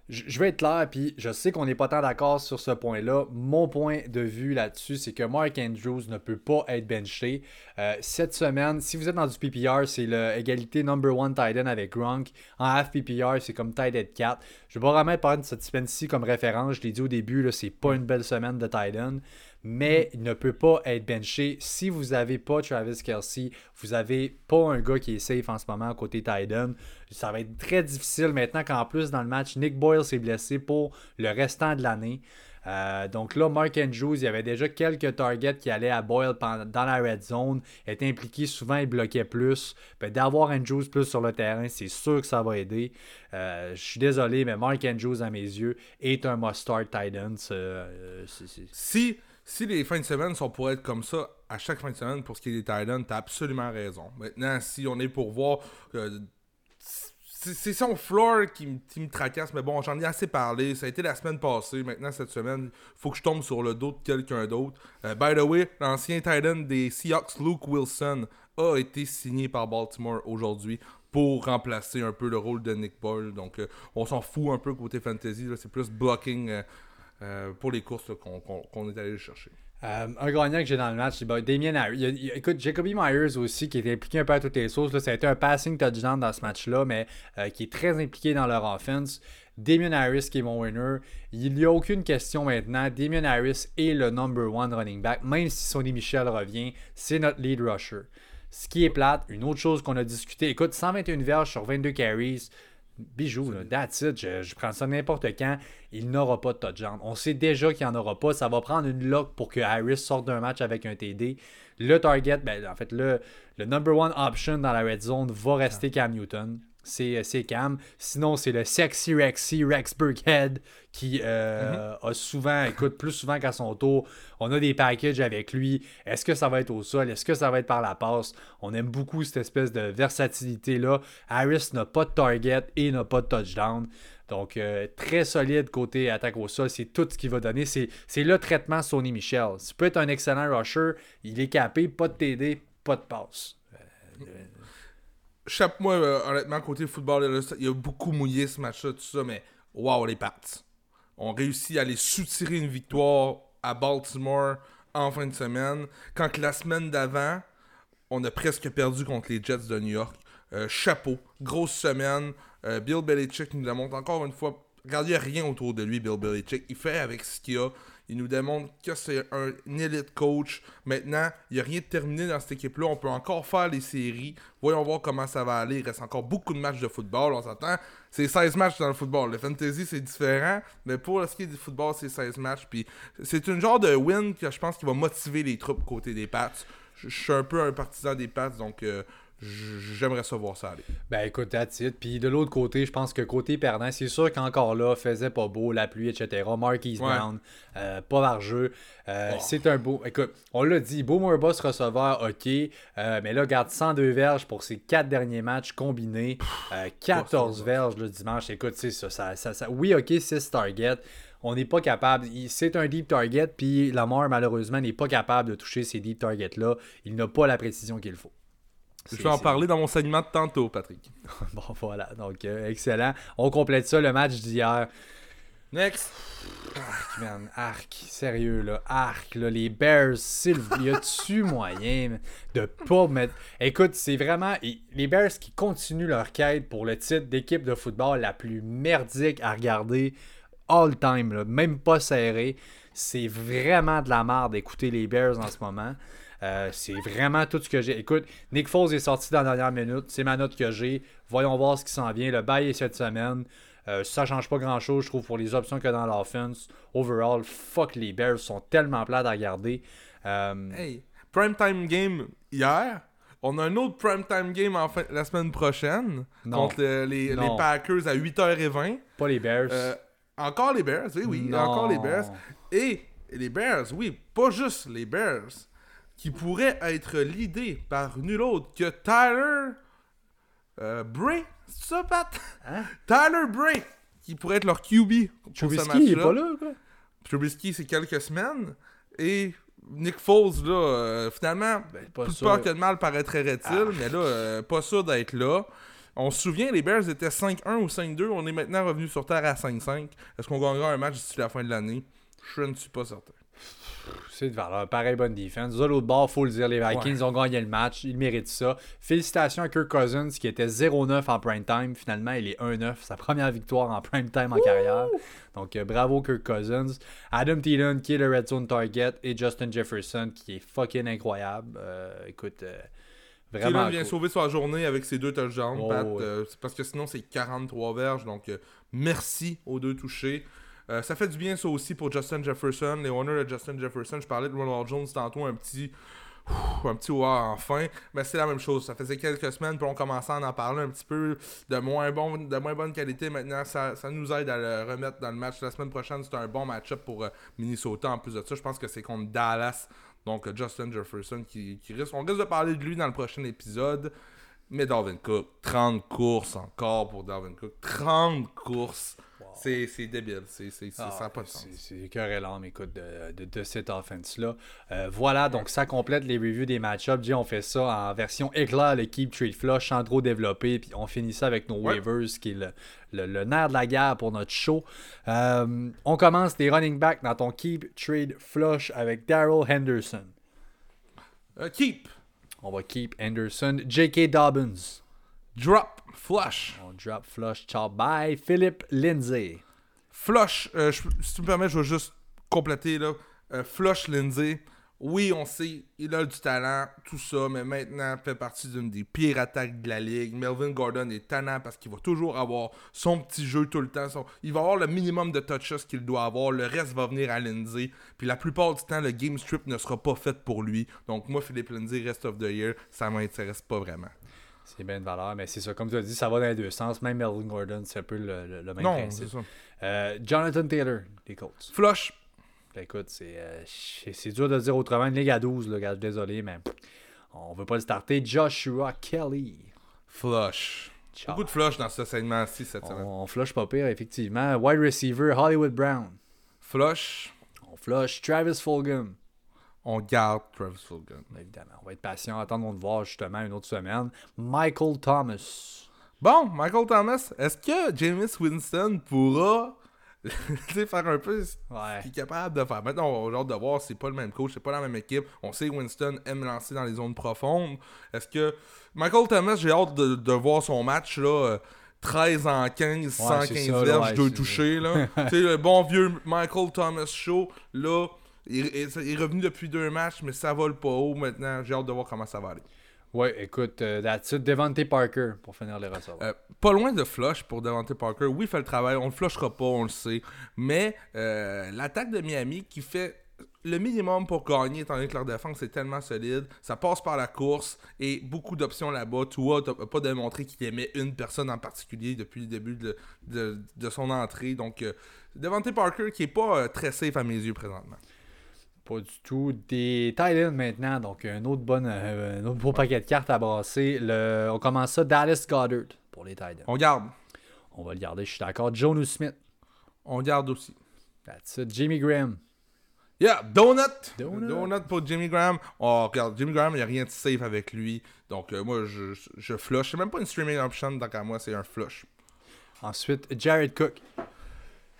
je vais être clair, puis je sais qu'on n'est pas tant d'accord sur ce point-là. Mon point de vue là-dessus, c'est que Mark Andrews ne peut pas être benché. Euh, cette semaine, si vous êtes dans du PPR, c'est l'égalité number one tight end avec Gronk. En half PPR, c'est comme tight end 4. Je vais pas remettre par cette semaine-ci comme référence. Je l'ai dit au début, c'est pas une belle semaine de tight end mais il ne peut pas être benché. Si vous n'avez pas Travis Kelsey, vous n'avez pas un gars qui est safe en ce moment côté Titan, ça va être très difficile maintenant qu'en plus dans le match, Nick Boyle s'est blessé pour le restant de l'année. Euh, donc là, Mark Andrews, il y avait déjà quelques targets qui allaient à Boyle dans la red zone, était impliqué souvent, il bloquait plus. Ben, d'avoir Andrews plus sur le terrain, c'est sûr que ça va aider. Euh, je suis désolé, mais Mark Andrews, à mes yeux, est un must-start Titan. Euh, si si les fins de semaine sont pour être comme ça à chaque fin de semaine pour ce qui est des Titans, t'as absolument raison. Maintenant, si on est pour voir. Euh, c'est son floor qui, me tracasse, mais bon, j'en ai assez parlé. Ça a été la semaine passée. Maintenant, cette semaine, faut que je tombe sur le dos de quelqu'un d'autre. Euh, by the way, l'ancien Titan des Seahawks, Luke Wilson, a été signé par Baltimore aujourd'hui pour remplacer un peu le rôle de Nick Boyle. Donc, euh, on s'en fout un peu côté fantasy. C'est plus blocking euh, pour les courses qu'on est allé chercher. Euh, un gagnant que j'ai dans le match, c'est Damien Harris. écoute, Jacoby Myers aussi, qui était impliqué un peu à toutes les sources. Là, ça a été un passing touchdown dans ce match-là, mais euh, qui est très impliqué dans leur offense. Damien Harris qui est mon winner. Il n'y a aucune question maintenant. Damien Harris est le number one running back. Même si Sonny Michel revient, c'est notre lead rusher. Ce qui est plate, une autre chose qu'on a discuté. Écoute, 121 verges sur 22 carries. Bijou, là, that's it, je, prends ça n'importe quand. Il n'aura pas de touchdown. On sait déjà qu'il n'y en aura pas. Ça va prendre une lock pour que Harris sorte d'un match avec un TD. Le target, ben, en fait, le, le number one option dans la red zone va rester Cam Newton. Euh, c'est Cam. Sinon, c'est le sexy Rexy Rex Burkhead qui euh, mhm. a souvent, écoute, plus souvent qu'à son tour. On a des packages avec lui. Est-ce que ça va être au sol? Est-ce que ça va être par la passe? On aime beaucoup cette espèce de versatilité-là. Harris n'a pas de target et n'a pas de touchdown. Donc, euh, très solide côté attaque au sol. C'est tout ce qu'il va donner. C'est le traitement Sony Michel. Il peut être un excellent rusher. Il est capé, pas de TD, pas de passe. Chape-moi, euh, honnêtement, côté football, il y a beaucoup mouillé ce match-là, tout ça, mais waouh, les Pats. On réussit à aller soutirer une victoire à Baltimore en fin de semaine, quand la semaine d'avant, on a presque perdu contre les Jets de New York. Euh, chapeau, grosse semaine. Euh, Bill Belichick nous démontre encore une fois. Regardez, il n'y a rien autour de lui, Bill Belichick. Il fait avec ce qu'il a. Il nous démontre que c'est un élite coach. Maintenant, il n'y a rien de terminé dans cette équipe-là. On peut encore faire les séries. Voyons voir comment ça va aller. Il reste encore beaucoup de matchs de football. On s'attend. C'est 16 matchs dans le football. Le fantasy, c'est différent. Mais pour ce qui est du football, c'est 16 matchs. Puis c'est une genre de win que je pense qui va motiver les troupes côté des Pats. Je suis un peu un partisan des Pats. Donc. Euh, j'aimerais savoir ça aller. Ben écoute, that's it. Puis de l'autre côté, je pense que côté perdant, c'est sûr qu'encore là, faisait pas beau, la pluie, etc. Marquise Brown, euh, pas largeux. Euh, oh. C'est un beau. Écoute, on l'a dit, Boomer Boss receveur, ok. Euh, mais là, garde 102 verges pour ses quatre derniers matchs combinés. 14 verges le dimanche. Écoute, c'est ça, ça, ça, Oui, ok, 6 targets on n'est pas capable. C'est un deep target, puis Lamar, malheureusement, n'est pas capable de toucher ces deep targets-là. Il n'a pas la précision qu'il faut. Je vais en parler dans mon segment de tantôt, Patrick. bon, voilà. Donc, euh, excellent. On complète ça, le match d'hier. Next. Arc, man. Arc. Sérieux, là. Arc, là. Les Bears, Sylvie. Y a-tu moyen de pas mettre. Écoute, c'est vraiment. Les Bears qui continuent leur quête pour le titre d'équipe de football la plus merdique à regarder all time, là. Même pas serré. C'est vraiment de la merde d'écouter les Bears en ce moment. Euh, c'est vraiment tout ce que j'ai. Écoute, Nick Foles est sorti dans la dernière minute. C'est ma note que j'ai. Voyons voir ce qui s'en vient. Le bail est cette semaine. Euh, ça change pas grand chose, je trouve, pour les options que dans l'offense. Overall, fuck les Bears sont tellement plats à regarder. Euh, Hey, prime time game hier. On a un autre prime time game en fin- la semaine prochaine Non. contre le- les. Packers à 8h20. pas les Bears. Euh, encore les Bears, oui, oui, Non. encore les Bears. Et les Bears, oui, pas juste les Bears, qui pourraient être leadés par nul autre que Tyler euh, Bray. C'est ça, Pat? Hein? Tyler Bray, qui pourrait être leur QB pour ce Trubisky, il est match-là. pas là, quoi. Trubisky, c'est quelques semaines. Et Nick Foles, là, euh, finalement, Ben, pas plus peur que de mal paraîtrait-il, Ah. mais là, euh, pas sûr d'être là. On se souvient, les Bears étaient 5-1 ou 5-2. On est maintenant revenu sur terre à 5-5. Est-ce qu'on gagnera un match d'ici la fin de l'année? Je ne suis pas certain. C'est de valeur. Pareil, bonne défense. De l'autre bord, faut le dire, les Vikings ont gagné le match. Ils méritent ça. Félicitations à Kirk Cousins qui était 0-9 en prime time. Finalement, il est 1-9. Sa première victoire en prime time en carrière. Donc, euh, bravo Kirk Cousins. Adam Thielen qui est le red zone target. Et Justin Jefferson qui est fucking incroyable. Euh, écoute, euh, vraiment. Thielen vient cool. sauver sa journée avec ses deux touchdowns, Oh, Pat. ouais. Euh, parce que sinon, c'est 43 verges. Donc, merci aux deux touchés. Euh, ça fait du bien, ça aussi, pour Justin Jefferson. Les honneurs de Justin Jefferson. Je parlais de Ronald Jones tantôt, un petit. Ouh, un petit wow enfin. Mais c'est la même chose. Ça faisait quelques semaines, puis on commençait à en parler un petit peu de moins, bon, de moins bonne qualité. Maintenant, ça, ça nous aide à le remettre dans le match. La semaine prochaine, c'est un bon match-up pour euh, Minnesota. En plus de ça, je pense que c'est contre Dallas. Donc, euh, Justin Jefferson qui, qui risque. On risque de parler de lui dans le prochain épisode. Mais Dalvin Cook, 30 courses encore pour Dalvin Cook. 30 courses. C'est c'est débile. C'est c'est- c'est- Ah, ça n'a pas de sens. c'est- C'est cœur et l'âme, écoute, de, de, de cette offense-là. Euh, voilà, donc ça complète les reviews des match-ups. On fait ça en version éclair, l'équipe Trade Flush, sans trop développé, puis on finit ça avec nos Ouais. waivers, qui est le, le- le nerf de la guerre pour notre show. Euh, on commence les running backs dans ton Keep Trade Flush avec Daryl Henderson. Euh, keep. On va keep Henderson. J.K. Dobbins. Drop. Flush. On drop Flush. Ciao, bye. Philip Lindsay. Flush, euh, je- si tu me permets, je vais juste compléter là. Euh, Flush Lindsay, oui, on sait, il a du talent, tout ça, mais maintenant fait partie d'une des pires attaques de la ligue. Melvin Gordon est tannant parce qu'il va toujours avoir son petit jeu tout le temps. son- Il va avoir le minimum de touches qu'il doit avoir. Le reste va venir à Lindsay. Puis la plupart du temps, le game strip ne sera pas fait pour lui. Donc moi, Philippe Lindsay, rest of the year, ça m'intéresse pas vraiment. C'est bien de valeur, mais c'est ça. Comme tu as dit, ça va dans les deux sens. Même Melvin Gordon, c'est un peu le, le- le même non, principe. c'est ça. Euh, Jonathan Taylor, des Colts. Flush, Ben, écoute, c'est euh, c'est dur de dire autrement. Une ligue à 12, là, gars, désolé, mais on veut pas le starter. Joshua Kelly. flush. Ciao. Beaucoup de flush dans ce segment-ci cette semaine. On, on flush pas pire, effectivement. Wide receiver, Hollywood Brown. Flush, On flush Travis Fulgham. On garde Travis Fulgham. Évidemment, on va être patient, attendons de voir justement une autre semaine. Michael Thomas. Bon, Michael Thomas, est-ce que James Winston pourra faire un peu ce Ouais. qu'il est capable de faire? Maintenant, on va hâte de voir, c'est pas le même coach, c'est pas la même équipe. On sait que Winston aime lancer dans les zones profondes. Est-ce que Michael Thomas, j'ai hâte de, de voir son match là. euh, 13 en 15, 115 c'est ça, verges, ouais, deux c'est- touchés. là. tu sais, le bon vieux Michael Thomas Show, là, il, il- il est revenu depuis deux matchs, mais ça vole pas haut maintenant. J'ai hâte de voir comment ça va aller. Ouais, écoute, euh, it. Devante Parker pour finir les recevoir. Euh, pas loin de flush pour Devante Parker. Oui, il fait le travail, on le flushera pas, on le sait. Mais euh, l'attaque de Miami qui fait le minimum pour gagner, étant donné que leur défense est tellement solide, ça passe par la course et beaucoup d'options là-bas. Tua n'a pas démontré qu'il aimait une personne en particulier depuis le début de, de- de son entrée. Donc, euh, Devante Parker qui est pas très safe à mes yeux présentement. Pas du tout. Des Titans maintenant, donc un autre, bon, euh, un autre beau paquet de cartes à brasser. Le, on commence ça, Dallas Goddard pour les Titans. On garde. On va le garder, je suis d'accord. Jonas Smith, On garde aussi. that's it. Jimmy Graham, Yeah, Donut. Donut. Donut pour Jimmy Graham. Oh, regarde, Jimmy Graham, il n'y a rien de safe avec lui. Donc, euh, moi, je, je flush. C'est même pas une streaming option, donc à moi, c'est un flush. Ensuite, Jared Cook.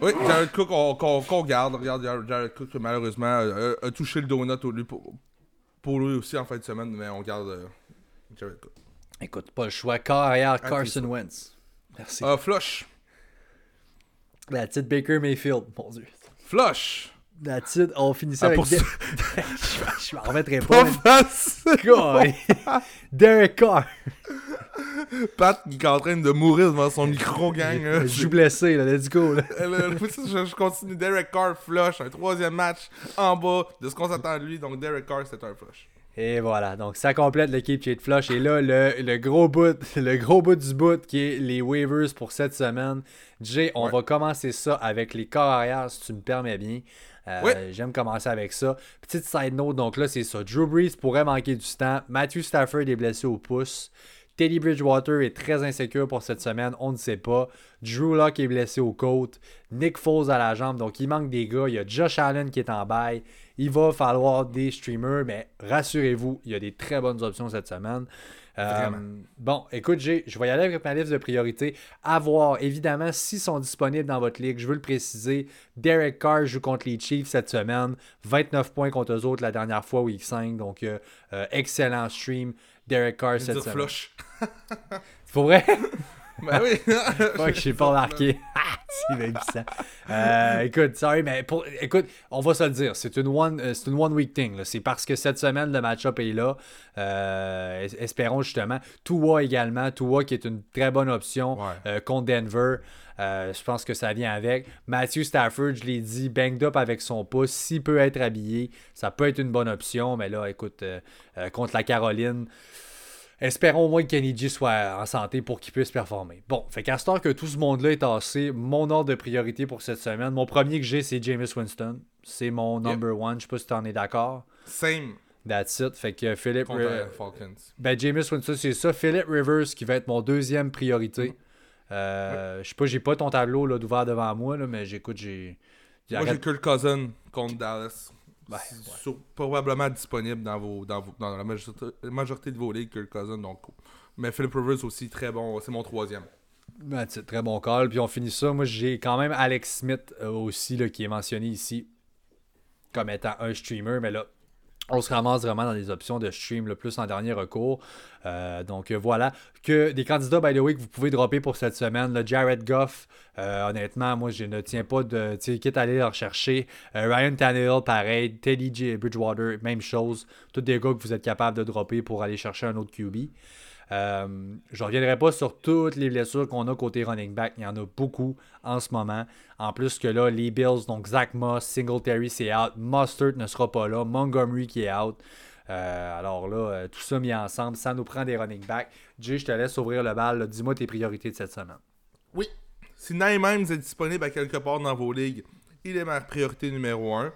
Oui, Jared Cook, on, qu'on, qu'on garde. Regarde, Jared, Cook, malheureusement, euh, a touché le donut au lieu pour, pour lui aussi en fin de semaine, mais on garde euh, Jared Cook. Écoute, pas le choix. Carrière, Carson Wentz. Merci. Euh, flush. La petite Baker Mayfield, mon Dieu. Flush. That's it. On finissait Ah, avec. pour De- je m'en remettrai pas. Pas. God. Derek Carr. Pat qui est en train de mourir devant son micro, gang. Je joue blessé, là. Let's go. Là. Je, continue. Derek Carr flush, un troisième match en bas de ce qu'on s'attend de lui. Donc Derek Carr, c'est un flush. Et voilà, donc ça complète l'équipe qui est de flush. Et là, le, le gros bout, le gros bout du bout qui est les waivers pour cette semaine. Jay, on Ouais. va commencer ça avec les corps arrière, si tu me permets bien. Euh. J'aime commencer avec ça. Petite side note, donc là, c'est ça. Drew Brees pourrait manquer du temps. Matthew Stafford est blessé au pouce. Teddy Bridgewater est très insécure pour cette semaine, on ne sait pas. Drew Lock est blessé aux côtes. Nick Foles à la jambe, donc il manque des gars. Il y a Josh Allen qui est en bail. Il va falloir des streamers, mais rassurez-vous, il y a des très bonnes options cette semaine. Euh, bon, écoute, je vais y aller avec ma liste de priorités. À voir, évidemment, s'ils sont disponibles dans votre ligue, je veux le préciser. Derek Carr joue contre les Chiefs cette semaine. 29 points contre eux autres la dernière fois, week 5. Donc, euh, euh, excellent stream. Derek Carr cette semaine. flush. C'est pour vrai? Ben oui. Fuck, je sais pas remarqué. Ah, c'est bien puissant. Euh, écoute, sorry, mais pour, écoute, on va se le dire, c'est une one, euh, c'est une one week thing. C'est parce que cette semaine le match-up est là. Euh, es- espérons justement. Tua également, Tua qui est une très bonne option Ouais. euh, contre Denver. Euh, je pense que ça vient avec. Matthew Stafford, je l'ai dit, banged up avec son pouce. S'il peut être habillé, ça peut être une bonne option. Mais là, écoute, euh, euh, contre la Caroline, Espérons au moins que Kenny G soit en santé pour qu'il puisse performer. Bon, fait qu'à ce temps que tout ce monde-là est tassé, mon ordre de priorité pour cette semaine, mon premier que j'ai, c'est Jameis Winston. C'est mon number one. Je sais pas si tu en es d'accord. Same That's it. Fait que Philip. contre Falcons. ben, Jameis Winston, c'est ça. Philip Rivers qui va être mon deuxième priorité. Euh, Je sais pas, j'ai pas ton tableau là, d'ouvert devant moi, là, mais j'écoute, j'ai. Moi, j'ai Arrête- Kirk Cousin contre Dallas. Ouais, C'est ouais. sur- probablement disponible dans, vos, dans, vos- dans la majorité, de vos ligues, Kirk Cousin. Donc, mais Philip Rivers aussi, très bon. C'est mon troisième. Ben, c'est très bon call. Puis on finit ça. Moi, j'ai quand même Alex Smith euh, aussi, là, qui est mentionné ici comme étant un streamer. Mais là, on se ramasse vraiment dans des options de stream le plus en dernier recours. Euh, donc euh, voilà. Que des candidats, by the way, que vous pouvez dropper pour cette semaine. Le Jared Goff, euh, honnêtement, moi, je ne tiens pas de. Quitte à aller le rechercher. Ryan Tannehill, pareil. Teddy J. Bridgewater, même chose. Tous des gars que vous êtes capable de dropper pour aller chercher un autre QB. Euh, je ne reviendrai pas sur toutes les blessures qu'on a côté running back. Il y en a beaucoup en ce moment. En plus que là, les Bills, donc Zach Moss, Singletary, c'est out. Mustard ne sera pas là. Montgomery qui est out. Euh, alors là, euh, tout ça mis ensemble, ça nous prend des running backs. Jay, je te laisse ouvrir le bal. Dis-moi tes priorités de cette semaine. Oui. Si Naïm est disponible à quelque part dans vos ligues, il est ma priorité numéro 1.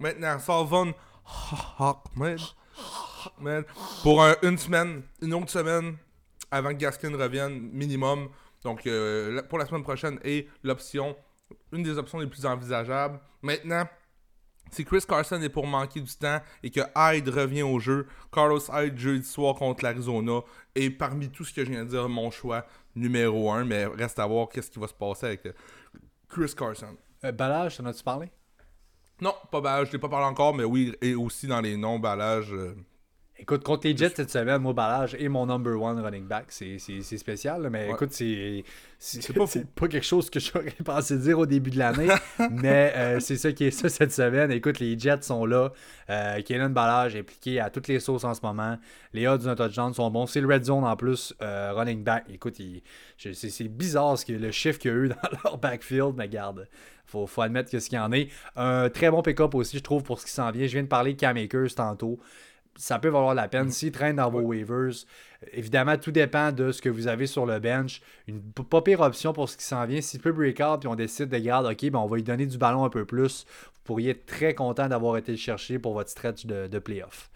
Maintenant, Salvon Hawkman, man, pour un- une semaine, une autre semaine, avant que Gaskin revienne, minimum. Donc, euh, pour la semaine prochaine, est l'option, une des options les plus envisageables. Maintenant, si Chris Carson est pour manquer du temps et que Hyde revient au jeu, Carlos Hyde jeudi soir contre l'Arizona est parmi tout ce que je viens de dire mon choix numéro 1, mais reste à voir qu'est-ce qui va se passer avec euh, Chris Carson. Euh, Balage, t'en as-tu parlé? Non, pas balage, je l'ai pas parlé encore, mais oui, et aussi dans les non-ballages. euh, Écoute, contre les Jets cette semaine, moi, Balage est mon number one running back. C'est spécial, là, mais Ouais. écoute, c'est pas pas quelque chose que j'aurais pensé dire au début de l'année, mais euh, c'est ça qui est ça cette semaine. Écoute, les Jets sont là. Euh, Balage est impliqué à toutes les sauces en ce moment. Les odds d'un touchdown sont bons. C'est le red zone en plus, euh, running back. Écoute, c'est bizarre ce que, le chiffre qu'il y a eu dans leur backfield, mais garde. Faut, faut admettre que ce qu'il y en est. Un très bon pick-up aussi, je trouve, pour ce qui s'en vient. Je viens de parler de Cam Akers tantôt ça peut valoir la peine. S'il traîne dans vos waivers, évidemment, tout dépend de ce que vous avez sur le bench. Une pas pire option pour ce qui s'en vient. S'il peut break out puis on décide de garder, ok, ben on va lui donner du ballon un peu plus. Vous pourriez être très content d'avoir été le chercher pour votre stretch de, de playoff.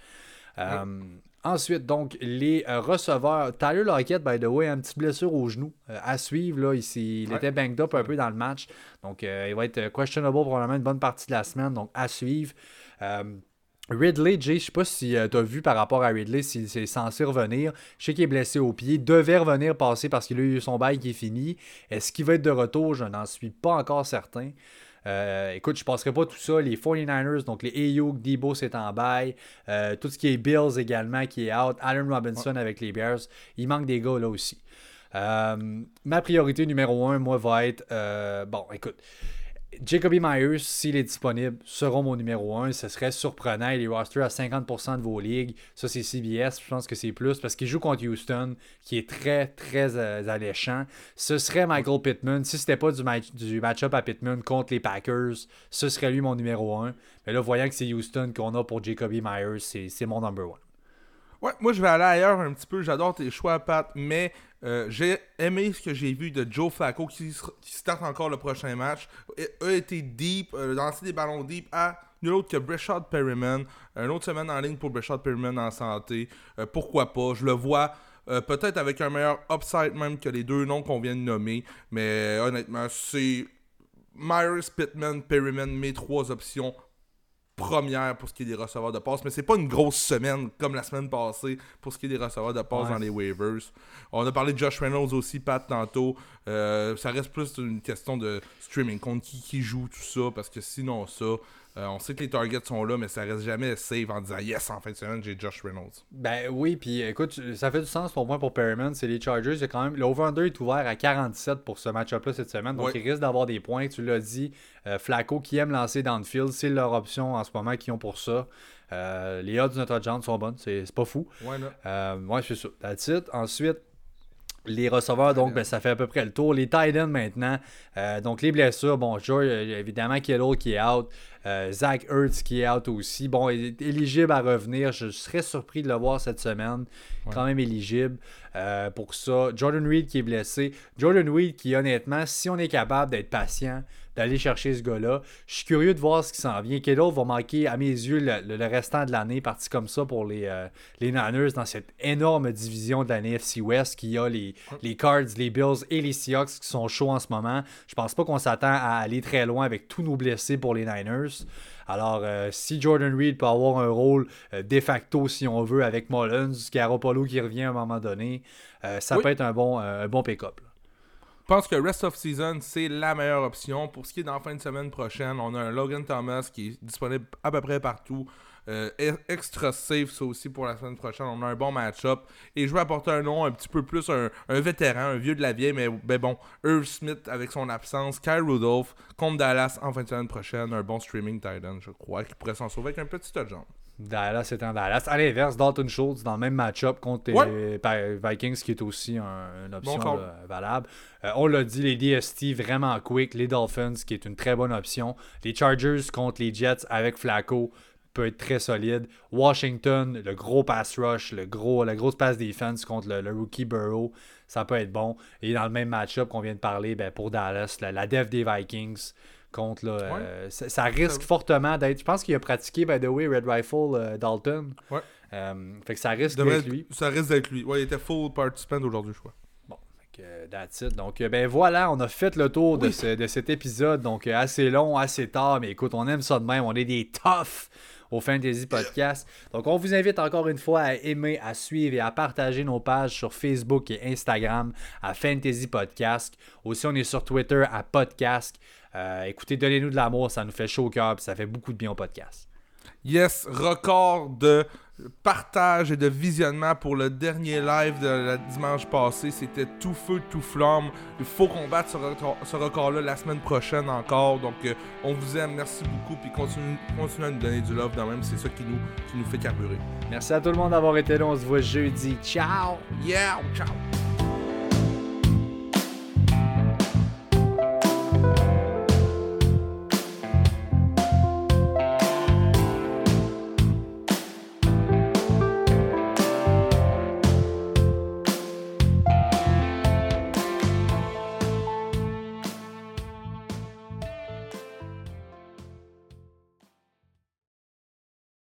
Euh, Ensuite, donc, les euh, receveurs. Tyler Lockett, by the way, a une petite blessure au genou euh, à suivre. Là, il, s'est- il Ouais. était banged up un peu dans le match. Donc, euh, il va être questionable probablement une bonne partie de la semaine. Donc, à suivre. Ridley, Jay, je sais pas si tu as vu par rapport à Ridley s'il est censé revenir. Je sais qu'il est blessé au pied. Devait revenir passer parce qu'il a eu son bail qui est fini. Est-ce qu'il va être de retour? Je n'en suis pas encore certain. Euh, écoute, je ne passerai pas tout ça. Les 49ers, donc les Ayuk, Debo, c'est en bail. Euh, tout ce qui est Bills également qui est out. Allen Robinson avec les Bears. Il manque des gars là aussi. Euh, ma priorité numéro un, moi, va être. euh, bon, écoute. Jacoby Myers, s'il est disponible, sera mon numéro 1. Ce serait surprenant. Il est roster à 50% de vos ligues. Ça, c'est CBS. Je pense que c'est plus parce qu'il joue contre Houston, qui est très, très euh, alléchant. Ce serait Michael Pittman. Si c'était pas du, du match-up à Pittman contre les Packers, ce serait lui mon numéro 1. Mais là, voyant que c'est Houston qu'on a pour Jacoby Myers, c'est mon number 1. Ouais, moi je vais aller ailleurs un petit peu. J'adore tes choix, Pat, mais euh, j'ai aimé ce que j'ai vu de Joe Flacco qui, start encore le prochain match. Il a été deep, euh, lancer des ballons deep à nul autre que Breshad Perryman. Une autre semaine en ligne pour Breshad Perryman en santé. Euh, pourquoi pas? Je le vois. Peut-être avec un meilleur upside même que les deux noms qu'on vient de nommer. Mais honnêtement, c'est Myers, Pittman, Perryman, mes trois options première pour ce qui est des receveurs de passe, mais c'est pas une grosse semaine comme la semaine passée pour ce qui est des receveurs de passe dans les waivers. On a parlé de Josh Reynolds aussi, Pat, tantôt. Euh, ça reste plus une question de streaming, contre qui, qui joue tout ça, parce que sinon ça, euh, on sait que les targets sont là, mais ça reste jamais safe en disant yes, en fin de semaine, j'ai Josh Reynolds. Ben oui, puis écoute, ça fait du sens pour moi pour Perryman. C'est les Chargers. Il y a quand même, le over-under est ouvert à 47 pour ce match-up-là cette semaine. Donc il risque d'avoir des points. Tu l'as dit, euh, Flacco qui aime lancer dans le field, c'est leur option en ce moment qu'ils ont pour ça. Euh, les odds de notre touchdown sont bonnes, c'est pas fou. Ouais, ouais c'est ça. Ensuite, les receveurs, donc, ben, ça fait à peu près le tour. Les tight ends maintenant. donc, les blessures, bon, Joe, évidemment, Kittle qui est out. Euh, Zach Ertz qui est out aussi. Bon, il est éligible à revenir. Je serais surpris de le voir cette semaine. Quand même éligible euh, pour ça. Jordan Reed qui est blessé. Jordan Reed qui, honnêtement, si on est capable d'être patient, d'aller chercher ce gars-là, je suis curieux de voir ce qui s'en vient. Kittle va manquer, à mes yeux, le, restant de l'année, parti comme ça pour les, euh, les Niners dans cette énorme division de la NFC West qui a les, les Cards, les Bills et les Seahawks qui sont chauds en ce moment. Je pense pas qu'on s'attend à aller très loin avec tous nos blessés pour les Niners. Alors, euh, si Jordan Reed peut avoir un rôle euh, de facto, si on veut, avec Mullins, Garoppolo qui revient à un moment donné, ça peut être un bon, bon pick-up. Je pense que Rest of Season, c'est la meilleure option. Pour ce qui est la fin de semaine prochaine, on a un Logan Thomas qui est disponible à peu près partout. Euh, extra safe, ça aussi, pour la semaine prochaine. On a un bon match-up. Et je vais apporter un nom un petit peu plus, un, vétéran, un vieux de la vieille, mais ben bon, Irv Smith avec son absence, Kyle Rudolph contre Dallas en fin de semaine prochaine. Un bon streaming Titan, je crois, qui pourrait s'en sauver avec un petit touchdown. Dallas en Dallas. À l'inverse, Dalton Schultz dans le même match-up contre les Vikings, qui est aussi une option valable. Euh, on l'a dit, les DST vraiment quick. Les Dolphins, qui est une très bonne option. Les Chargers contre les Jets avec Flacco peut être très solide. Washington, le gros pass rush, le gros, la grosse pass defense contre le, rookie Burrow, ça peut être bon. Et dans le même match-up qu'on vient de parler, ben, pour Dallas, la, def des Vikings contre là, euh, ça, risque fortement d'être. Je pense qu'il a pratiqué, by the way, Red Rifle euh, Dalton. Ouais. Euh, fait que ça risque d'être lui. Ça risque d'être lui. Ouais, il était full participant aujourd'hui, je crois. Bon, that's it. Donc, ben voilà, on a fait le tour de, de cet épisode. Donc, assez long, assez tard, mais écoute, on aime ça de même. On est des toughs au Fantasy Podcast. Donc, on vous invite encore une fois à aimer, à suivre et à partager nos pages sur Facebook et Instagram à Fantasy Podcast. Aussi, on est sur Twitter à Podcast. Euh, écoutez, donnez-nous de l'amour, ça nous fait chaud au cœur ça fait beaucoup de bien au podcast. Yes, record de partage et de visionnement pour le dernier live de la dimanche passé. C'était tout feu, tout flamme. Il faut qu'on batte ce, record-là la semaine prochaine encore. Donc, euh, on vous aime. Merci beaucoup. Puis, continuez, à nous donner du love quand même. C'est ça qui nous, qui nous fait carburer. Merci à tout le monde d'avoir été là. On se voit jeudi. Ciao! Yeah! Ciao!